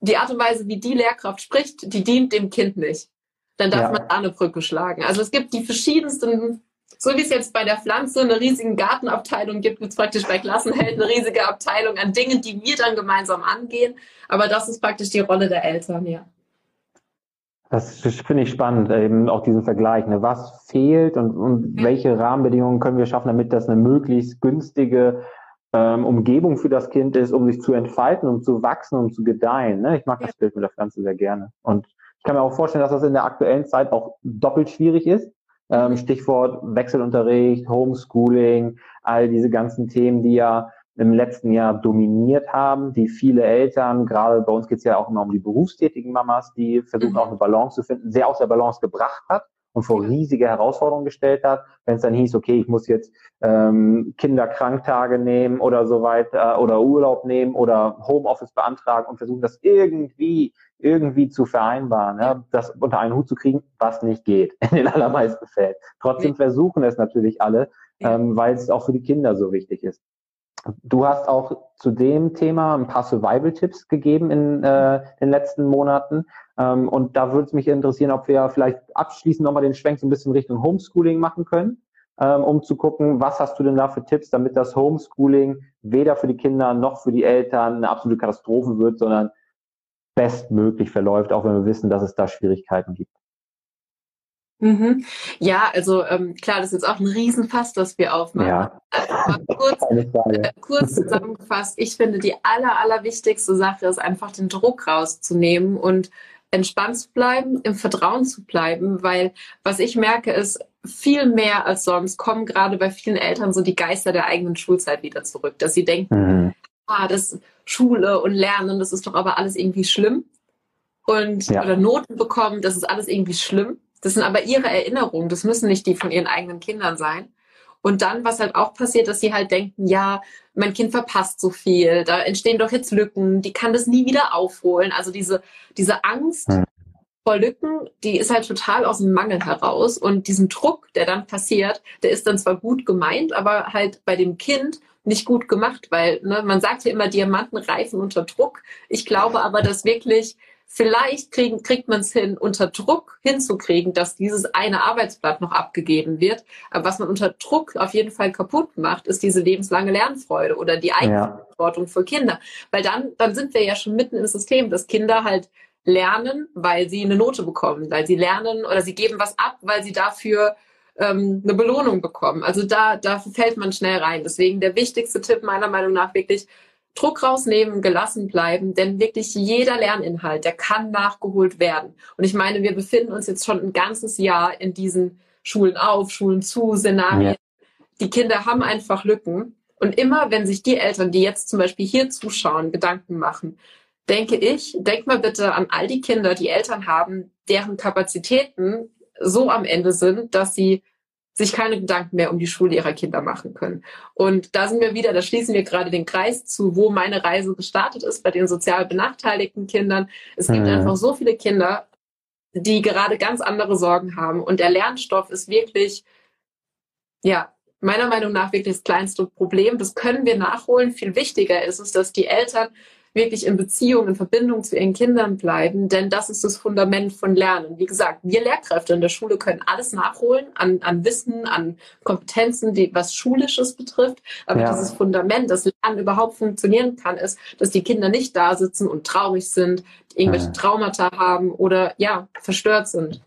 Speaker 3: die Art und Weise, wie die Lehrkraft spricht, die dient dem Kind nicht. Dann darf ja. man da eine Brücke schlagen. Also es gibt die verschiedensten, so wie es jetzt bei der Pflanze eine riesige Gartenabteilung gibt, gibt es praktisch bei Klassenhelden eine riesige Abteilung an Dingen, die wir dann gemeinsam angehen. Aber das ist praktisch die Rolle der Eltern, ja.
Speaker 2: Das finde ich spannend, eben auch diesen Vergleich. Ne? Was fehlt und, und welche Rahmenbedingungen können wir schaffen, damit das eine möglichst günstige ähm, Umgebung für das Kind ist, um sich zu entfalten, um zu wachsen, um zu gedeihen. Ne? Ich mag das Bild mit der Pflanze sehr gerne. Und ich kann mir auch vorstellen, dass das in der aktuellen Zeit auch doppelt schwierig ist. Ähm. Stichwort Wechselunterricht, Homeschooling, all diese ganzen Themen, die ja im letzten Jahr dominiert haben, die viele Eltern, gerade bei uns geht es ja auch immer um die berufstätigen Mamas, die versuchen mhm. auch eine Balance zu finden, sehr aus der Balance gebracht hat und vor riesige Herausforderungen gestellt hat, wenn es dann hieß, okay, ich muss jetzt ähm, Kinderkranktage nehmen oder so weiter oder Urlaub nehmen oder Homeoffice beantragen und versuchen das irgendwie irgendwie zu vereinbaren, ja, das unter einen Hut zu kriegen, was nicht geht <laughs> in den allermeisten Fällen. Trotzdem versuchen es natürlich alle, ähm, weil es auch für die Kinder so wichtig ist. Du hast auch zu dem Thema ein paar Survival-Tipps gegeben in äh, den letzten Monaten. Ähm, und da würde es mich interessieren, ob wir vielleicht abschließend nochmal den Schwenk so ein bisschen Richtung Homeschooling machen können, ähm, um zu gucken, was hast du denn da für Tipps, damit das Homeschooling weder für die Kinder noch für die Eltern eine absolute Katastrophe wird, sondern bestmöglich verläuft, auch wenn wir wissen, dass es da Schwierigkeiten gibt.
Speaker 3: Mhm. Ja, also ähm, klar, das ist jetzt auch ein Riesenfass, das wir aufmachen. Ja. Also kurz, äh, kurz zusammengefasst, ich finde, die aller, aller wichtigste Sache ist einfach den Druck rauszunehmen und entspannt zu bleiben, im Vertrauen zu bleiben, weil was ich merke ist, viel mehr als sonst kommen gerade bei vielen Eltern so die Geister der eigenen Schulzeit wieder zurück, dass sie denken, mhm. ah, das Schule und Lernen, das ist doch aber alles irgendwie schlimm und ja. oder Noten bekommen, das ist alles irgendwie schlimm. Das sind aber ihre Erinnerungen, das müssen nicht die von ihren eigenen Kindern sein. Und dann, was halt auch passiert, dass sie halt denken, ja, mein Kind verpasst so viel, da entstehen doch jetzt Lücken, die kann das nie wieder aufholen. Also diese, diese Angst hm. vor Lücken, die ist halt total aus dem Mangel heraus. Und diesen Druck, der dann passiert, der ist dann zwar gut gemeint, aber halt bei dem Kind nicht gut gemacht, weil ne, man sagt ja immer, Diamanten reifen unter Druck. Ich glaube aber, dass wirklich Vielleicht kriegen, kriegt man es hin, unter Druck hinzukriegen, dass dieses eine Arbeitsblatt noch abgegeben wird. Aber was man unter Druck auf jeden Fall kaputt macht, ist diese lebenslange Lernfreude oder die Eigenverantwortung ja. für Kinder. Weil dann, dann sind wir ja schon mitten im System, dass Kinder halt lernen, weil sie eine Note bekommen, weil sie lernen oder sie geben was ab, weil sie dafür ähm, eine Belohnung bekommen. Also da, da fällt man schnell rein. Deswegen der wichtigste Tipp meiner Meinung nach wirklich Druck rausnehmen, gelassen bleiben, denn wirklich jeder Lerninhalt, der kann nachgeholt werden. Und ich meine, wir befinden uns jetzt schon ein ganzes Jahr in diesen Schulen auf, Schulen zu, Szenarien. Ja. Die Kinder haben einfach Lücken. Und immer, wenn sich die Eltern, die jetzt zum Beispiel hier zuschauen, Gedanken machen, denke ich, denk mal bitte an all die Kinder, die Eltern haben, deren Kapazitäten so am Ende sind, dass sie sich keine Gedanken mehr um die Schule ihrer Kinder machen können. Und da sind wir wieder, da schließen wir gerade den Kreis zu, wo meine Reise gestartet ist bei den sozial benachteiligten Kindern. Es gibt mhm. einfach so viele Kinder, die gerade ganz andere Sorgen haben. Und der Lernstoff ist wirklich, ja, meiner Meinung nach wirklich das kleinste Problem. Das können wir nachholen. Viel wichtiger ist es, dass die Eltern wirklich in Beziehung, in Verbindung zu ihren Kindern bleiben, denn das ist das Fundament von Lernen. Wie gesagt, wir Lehrkräfte in der Schule können alles nachholen an, an Wissen, an Kompetenzen, die was Schulisches betrifft. Aber ja. dieses Fundament, das Lernen überhaupt funktionieren kann, ist, dass die Kinder nicht da sitzen und traurig sind, irgendwelche Traumata haben oder ja, verstört sind.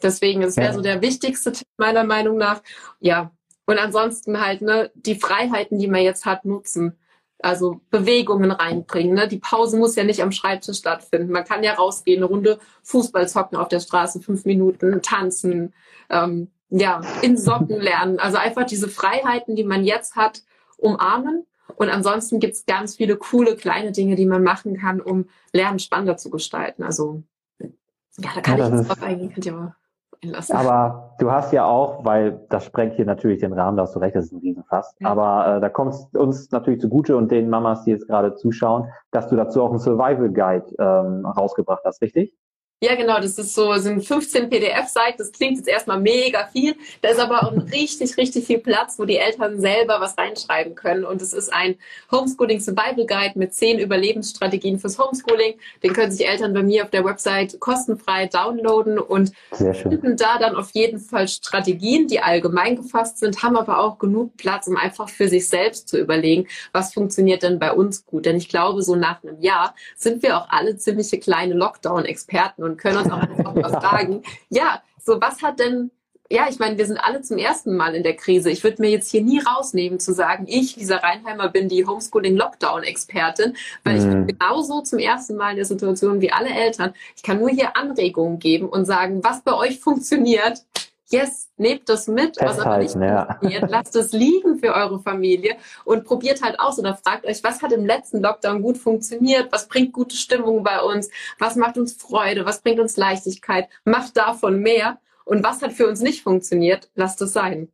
Speaker 3: Deswegen, es wäre ja. so der wichtigste Tipp meiner Meinung nach. Ja. Und ansonsten halt, ne, die Freiheiten, die man jetzt hat, nutzen. Also Bewegungen reinbringen. Ne? Die Pause muss ja nicht am Schreibtisch stattfinden. Man kann ja rausgehen, eine Runde Fußball zocken auf der Straße, fünf Minuten, tanzen, ähm, ja, in Socken lernen. Also einfach diese Freiheiten, die man jetzt hat, umarmen. Und ansonsten gibt's ganz viele coole kleine Dinge, die man machen kann, um Lernen spannender zu gestalten. Also ja, da kann ja, ich jetzt drauf eingehen, könnt ihr mal
Speaker 2: einlassen. Aber du hast ja auch, weil das sprengt hier natürlich den Rahmen, da hast du recht, das ist ein Riesenfass. Ja. Aber äh, da kommt es uns natürlich zugute und den Mamas, die jetzt gerade zuschauen, dass du dazu auch einen Survival Guide ähm, rausgebracht hast, richtig?
Speaker 3: Ja, genau, das ist so, sind 15 PDF-Seiten, das klingt jetzt erstmal mega viel. Da ist aber auch <laughs> richtig, richtig viel Platz, wo die Eltern selber was reinschreiben können. Und es ist ein Homeschooling Survival Guide mit zehn Überlebensstrategien fürs Homeschooling. Den können sich Eltern bei mir auf der Website kostenfrei downloaden und finden da dann auf jeden Fall Strategien, die allgemein gefasst sind, haben aber auch genug Platz, um einfach für sich selbst zu überlegen, was funktioniert denn bei uns gut. Denn ich glaube, so nach einem Jahr sind wir auch alle ziemliche kleine Lockdown-Experten und können uns auch mal fragen, ja, so was hat denn ja, ich meine, wir sind alle zum ersten Mal in der Krise. Ich würde mir jetzt hier nie rausnehmen zu sagen, ich, Lisa Reinheimer, bin die Homeschooling-Lockdown-Expertin, weil mhm. ich bin genauso zum ersten Mal in der Situation wie alle Eltern. Ich kann nur hier Anregungen geben und sagen, was bei euch funktioniert, yes, nehmt das mit, was aber nicht ja. funktioniert. Lasst es liegen für eure Familie und probiert halt aus oder fragt euch, was hat im letzten Lockdown gut funktioniert? Was bringt gute Stimmung bei uns? Was macht uns Freude? Was bringt uns Leichtigkeit? Macht davon mehr. Und was hat für uns nicht funktioniert? Lasst es sein.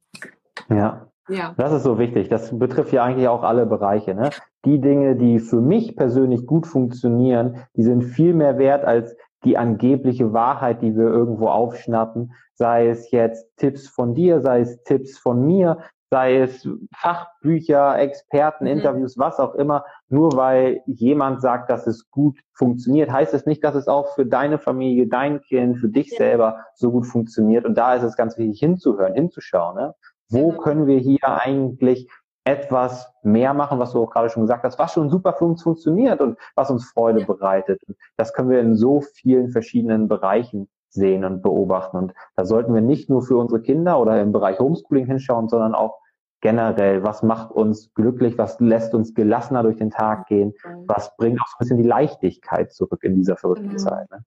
Speaker 2: Ja. Ja. Das ist so wichtig. Das betrifft ja eigentlich auch alle Bereiche. Ne? Die Dinge, die für mich persönlich gut funktionieren, die sind viel mehr wert als die angebliche Wahrheit, die wir irgendwo aufschnappen, sei es jetzt Tipps von dir, sei es Tipps von mir, sei es Fachbücher, Experten, mhm. Interviews, was auch immer. Nur weil jemand sagt, dass es gut funktioniert, heißt es nicht, dass es auch für deine Familie, dein Kind, für dich ja. selber so gut funktioniert. Und da ist es ganz wichtig hinzuhören, hinzuschauen. Ne? Wo genau. können wir hier eigentlich etwas mehr machen, was du auch gerade schon gesagt hast, was schon super für uns funktioniert und was uns Freude ja. bereitet. Das können wir in so vielen verschiedenen Bereichen sehen und beobachten. Und da sollten wir nicht nur für unsere Kinder oder im Bereich Homeschooling hinschauen, sondern auch generell, was macht uns glücklich, was lässt uns gelassener durch den Tag gehen, was bringt auch so ein bisschen die Leichtigkeit zurück in dieser verrückten mhm. Zeit. Ne?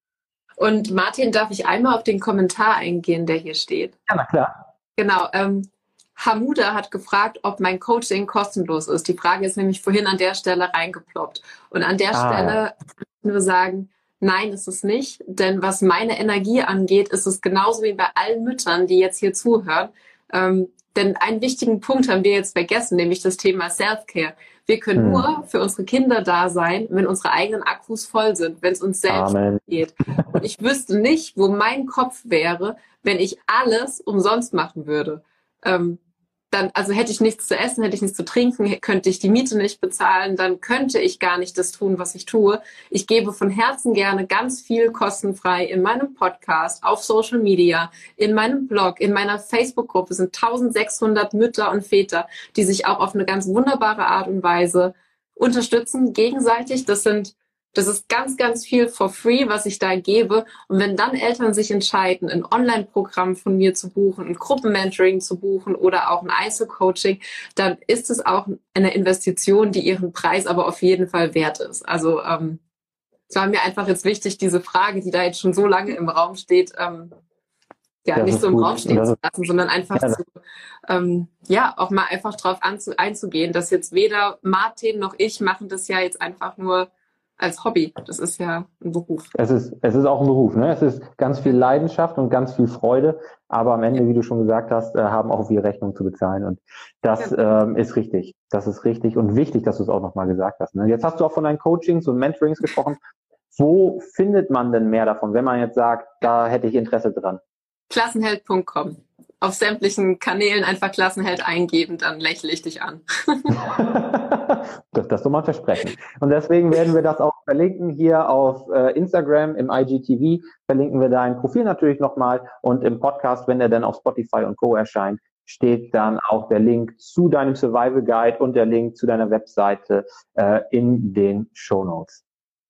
Speaker 3: Und Martin, darf ich einmal auf den Kommentar eingehen, der hier steht?
Speaker 2: Ja, na klar.
Speaker 3: Genau. Ähm, Hamuda hat gefragt, ob mein Coaching kostenlos ist. Die Frage ist nämlich vorhin an der Stelle reingeploppt. Und an der ah, Stelle ja. nur sagen, nein, ist es nicht. Denn was meine Energie angeht, ist es genauso wie bei allen Müttern, die jetzt hier zuhören. Ähm, denn einen wichtigen Punkt haben wir jetzt vergessen, nämlich das Thema Self-Care. Wir können hm. nur für unsere Kinder da sein, wenn unsere eigenen Akkus voll sind, wenn es uns selbst Amen. geht. Und ich wüsste nicht, wo mein Kopf wäre, wenn ich alles umsonst machen würde. Ähm, dann, also hätte ich nichts zu essen, hätte ich nichts zu trinken, könnte ich die Miete nicht bezahlen, dann könnte ich gar nicht das tun, was ich tue. Ich gebe von Herzen gerne ganz viel kostenfrei in meinem Podcast, auf Social Media, in meinem Blog, in meiner Facebook-Gruppe sind 1600 Mütter und Väter, die sich auch auf eine ganz wunderbare Art und Weise unterstützen, gegenseitig. Das sind das ist ganz, ganz viel for free, was ich da gebe. Und wenn dann Eltern sich entscheiden, ein Online-Programm von mir zu buchen, ein Gruppenmentoring zu buchen oder auch ein Einzelcoaching, dann ist es auch eine Investition, die ihren Preis aber auf jeden Fall wert ist. Also ähm, es war mir einfach jetzt wichtig, diese Frage, die da jetzt schon so lange im Raum steht, ähm, ja, das nicht so im gut. Raum stehen zu lassen, sondern einfach ja, zu, ähm, ja, auch mal einfach drauf einzugehen, dass jetzt weder Martin noch ich machen das ja jetzt einfach nur als Hobby. Das ist ja ein Beruf.
Speaker 2: Es ist, es ist auch ein Beruf. Ne? Es ist ganz viel Leidenschaft und ganz viel Freude. Aber am Ende, wie du schon gesagt hast, äh, haben auch wir Rechnung zu bezahlen. Und das ja. ähm, ist richtig. Das ist richtig und wichtig, dass du es auch nochmal gesagt hast. Ne? Jetzt hast du auch von deinen Coachings und Mentorings gesprochen. Wo findet man denn mehr davon, wenn man jetzt sagt, da hätte ich Interesse dran?
Speaker 3: Klassenheld.com. auf sämtlichen Kanälen einfach Klassenheld eingeben, dann lächle ich dich an. <laughs>
Speaker 2: das, das soll man versprechen. Und deswegen werden wir das auch verlinken hier auf äh, Instagram, im IGTV, verlinken wir dein Profil natürlich nochmal und im Podcast, wenn er dann auf Spotify und Co. erscheint, steht dann auch der Link zu deinem Survival Guide und der Link zu deiner Webseite äh, in den Show Notes.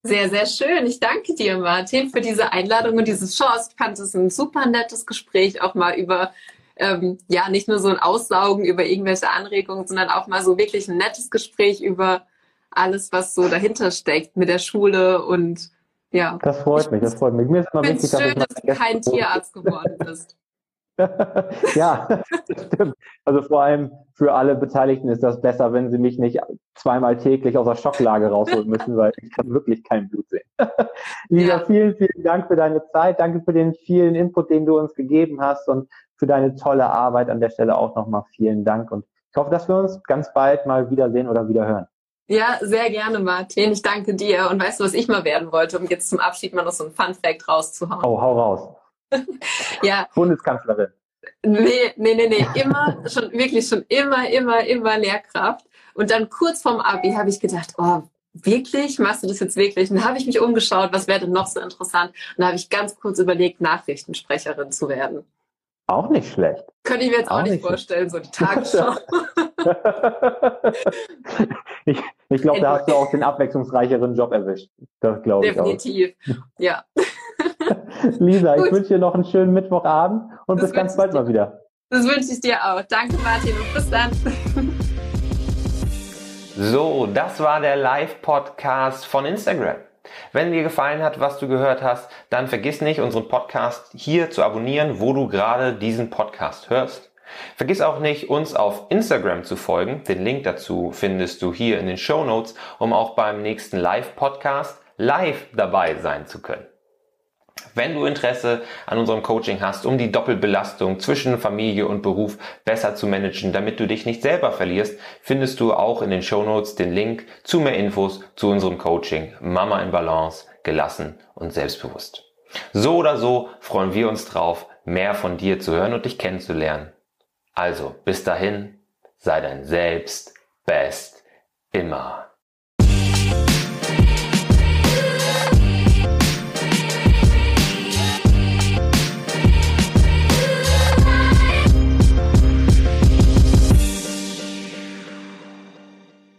Speaker 3: Sehr, sehr schön. Ich danke dir, Martin, für diese Einladung und diese Chance. Ich fand es ein super nettes Gespräch, auch mal über, ähm, ja, nicht nur so ein Aussaugen über irgendwelche Anregungen, sondern auch mal so wirklich ein nettes Gespräch über alles, was so dahinter steckt mit der Schule und ja.
Speaker 2: Das freut mich, das freut mich.
Speaker 3: Mir ist immer wichtig, schön, dass, dass du kein Tierarzt geworden bist. <laughs>
Speaker 2: ja, das stimmt. Also vor allem für alle Beteiligten ist das besser, wenn sie mich nicht zweimal täglich aus der Schocklage rausholen müssen, weil ich kann wirklich kein Blut sehen. <laughs> Lisa, ja. vielen, vielen Dank für deine Zeit. Danke für den vielen Input, den du uns gegeben hast und für deine tolle Arbeit an der Stelle auch nochmal vielen Dank. Und ich hoffe, dass wir uns ganz bald mal wiedersehen oder wieder hören.
Speaker 3: Ja, sehr gerne, Martin. Ich danke dir. Und weißt du, was ich mal werden wollte, um jetzt zum Abschied mal noch so ein Fun Fact rauszuhauen?
Speaker 2: Oh, hau raus <laughs>
Speaker 3: ja.
Speaker 2: Bundeskanzlerin.
Speaker 3: Nee, nee, nee, nee. Immer, <laughs> schon, wirklich schon immer, immer, immer Lehrkraft. Und dann kurz vorm Abi habe ich gedacht, oh, wirklich? Machst du das jetzt wirklich? Und dann habe ich mich umgeschaut, was wäre denn noch so interessant? Und dann habe ich ganz kurz überlegt, Nachrichtensprecherin zu werden.
Speaker 2: Auch nicht schlecht.
Speaker 3: Könnte ich mir jetzt auch, auch nicht vorstellen, so die Tagesschau. <laughs>
Speaker 2: ich ich glaube, da hast du auch den abwechslungsreicheren Job erwischt. Das glaube ich
Speaker 3: Definitiv, ja. <laughs>
Speaker 2: Lisa, ich wünsche dir noch einen schönen Mittwochabend und das bis ganz bald mal wieder.
Speaker 3: Das wünsche ich dir auch. Danke, Martin, und bis dann.
Speaker 1: So, das war der Live-Podcast von Instagram. Wenn dir gefallen hat, was du gehört hast, dann vergiss nicht, unseren Podcast hier zu abonnieren, wo du gerade diesen Podcast hörst. Vergiss auch nicht, uns auf Instagram zu folgen. Den Link dazu findest du hier in den Show Notes, um auch beim nächsten Live-Podcast live dabei sein zu können. Wenn du Interesse an unserem Coaching hast, um die Doppelbelastung zwischen Familie und Beruf besser zu managen, damit du dich nicht selber verlierst, findest du auch in den Show Notes den Link zu mehr Infos zu unserem Coaching Mama in Balance, gelassen und selbstbewusst. So oder so freuen wir uns drauf, mehr von dir zu hören und dich kennenzulernen. Also, bis dahin, sei dein Selbst best immer.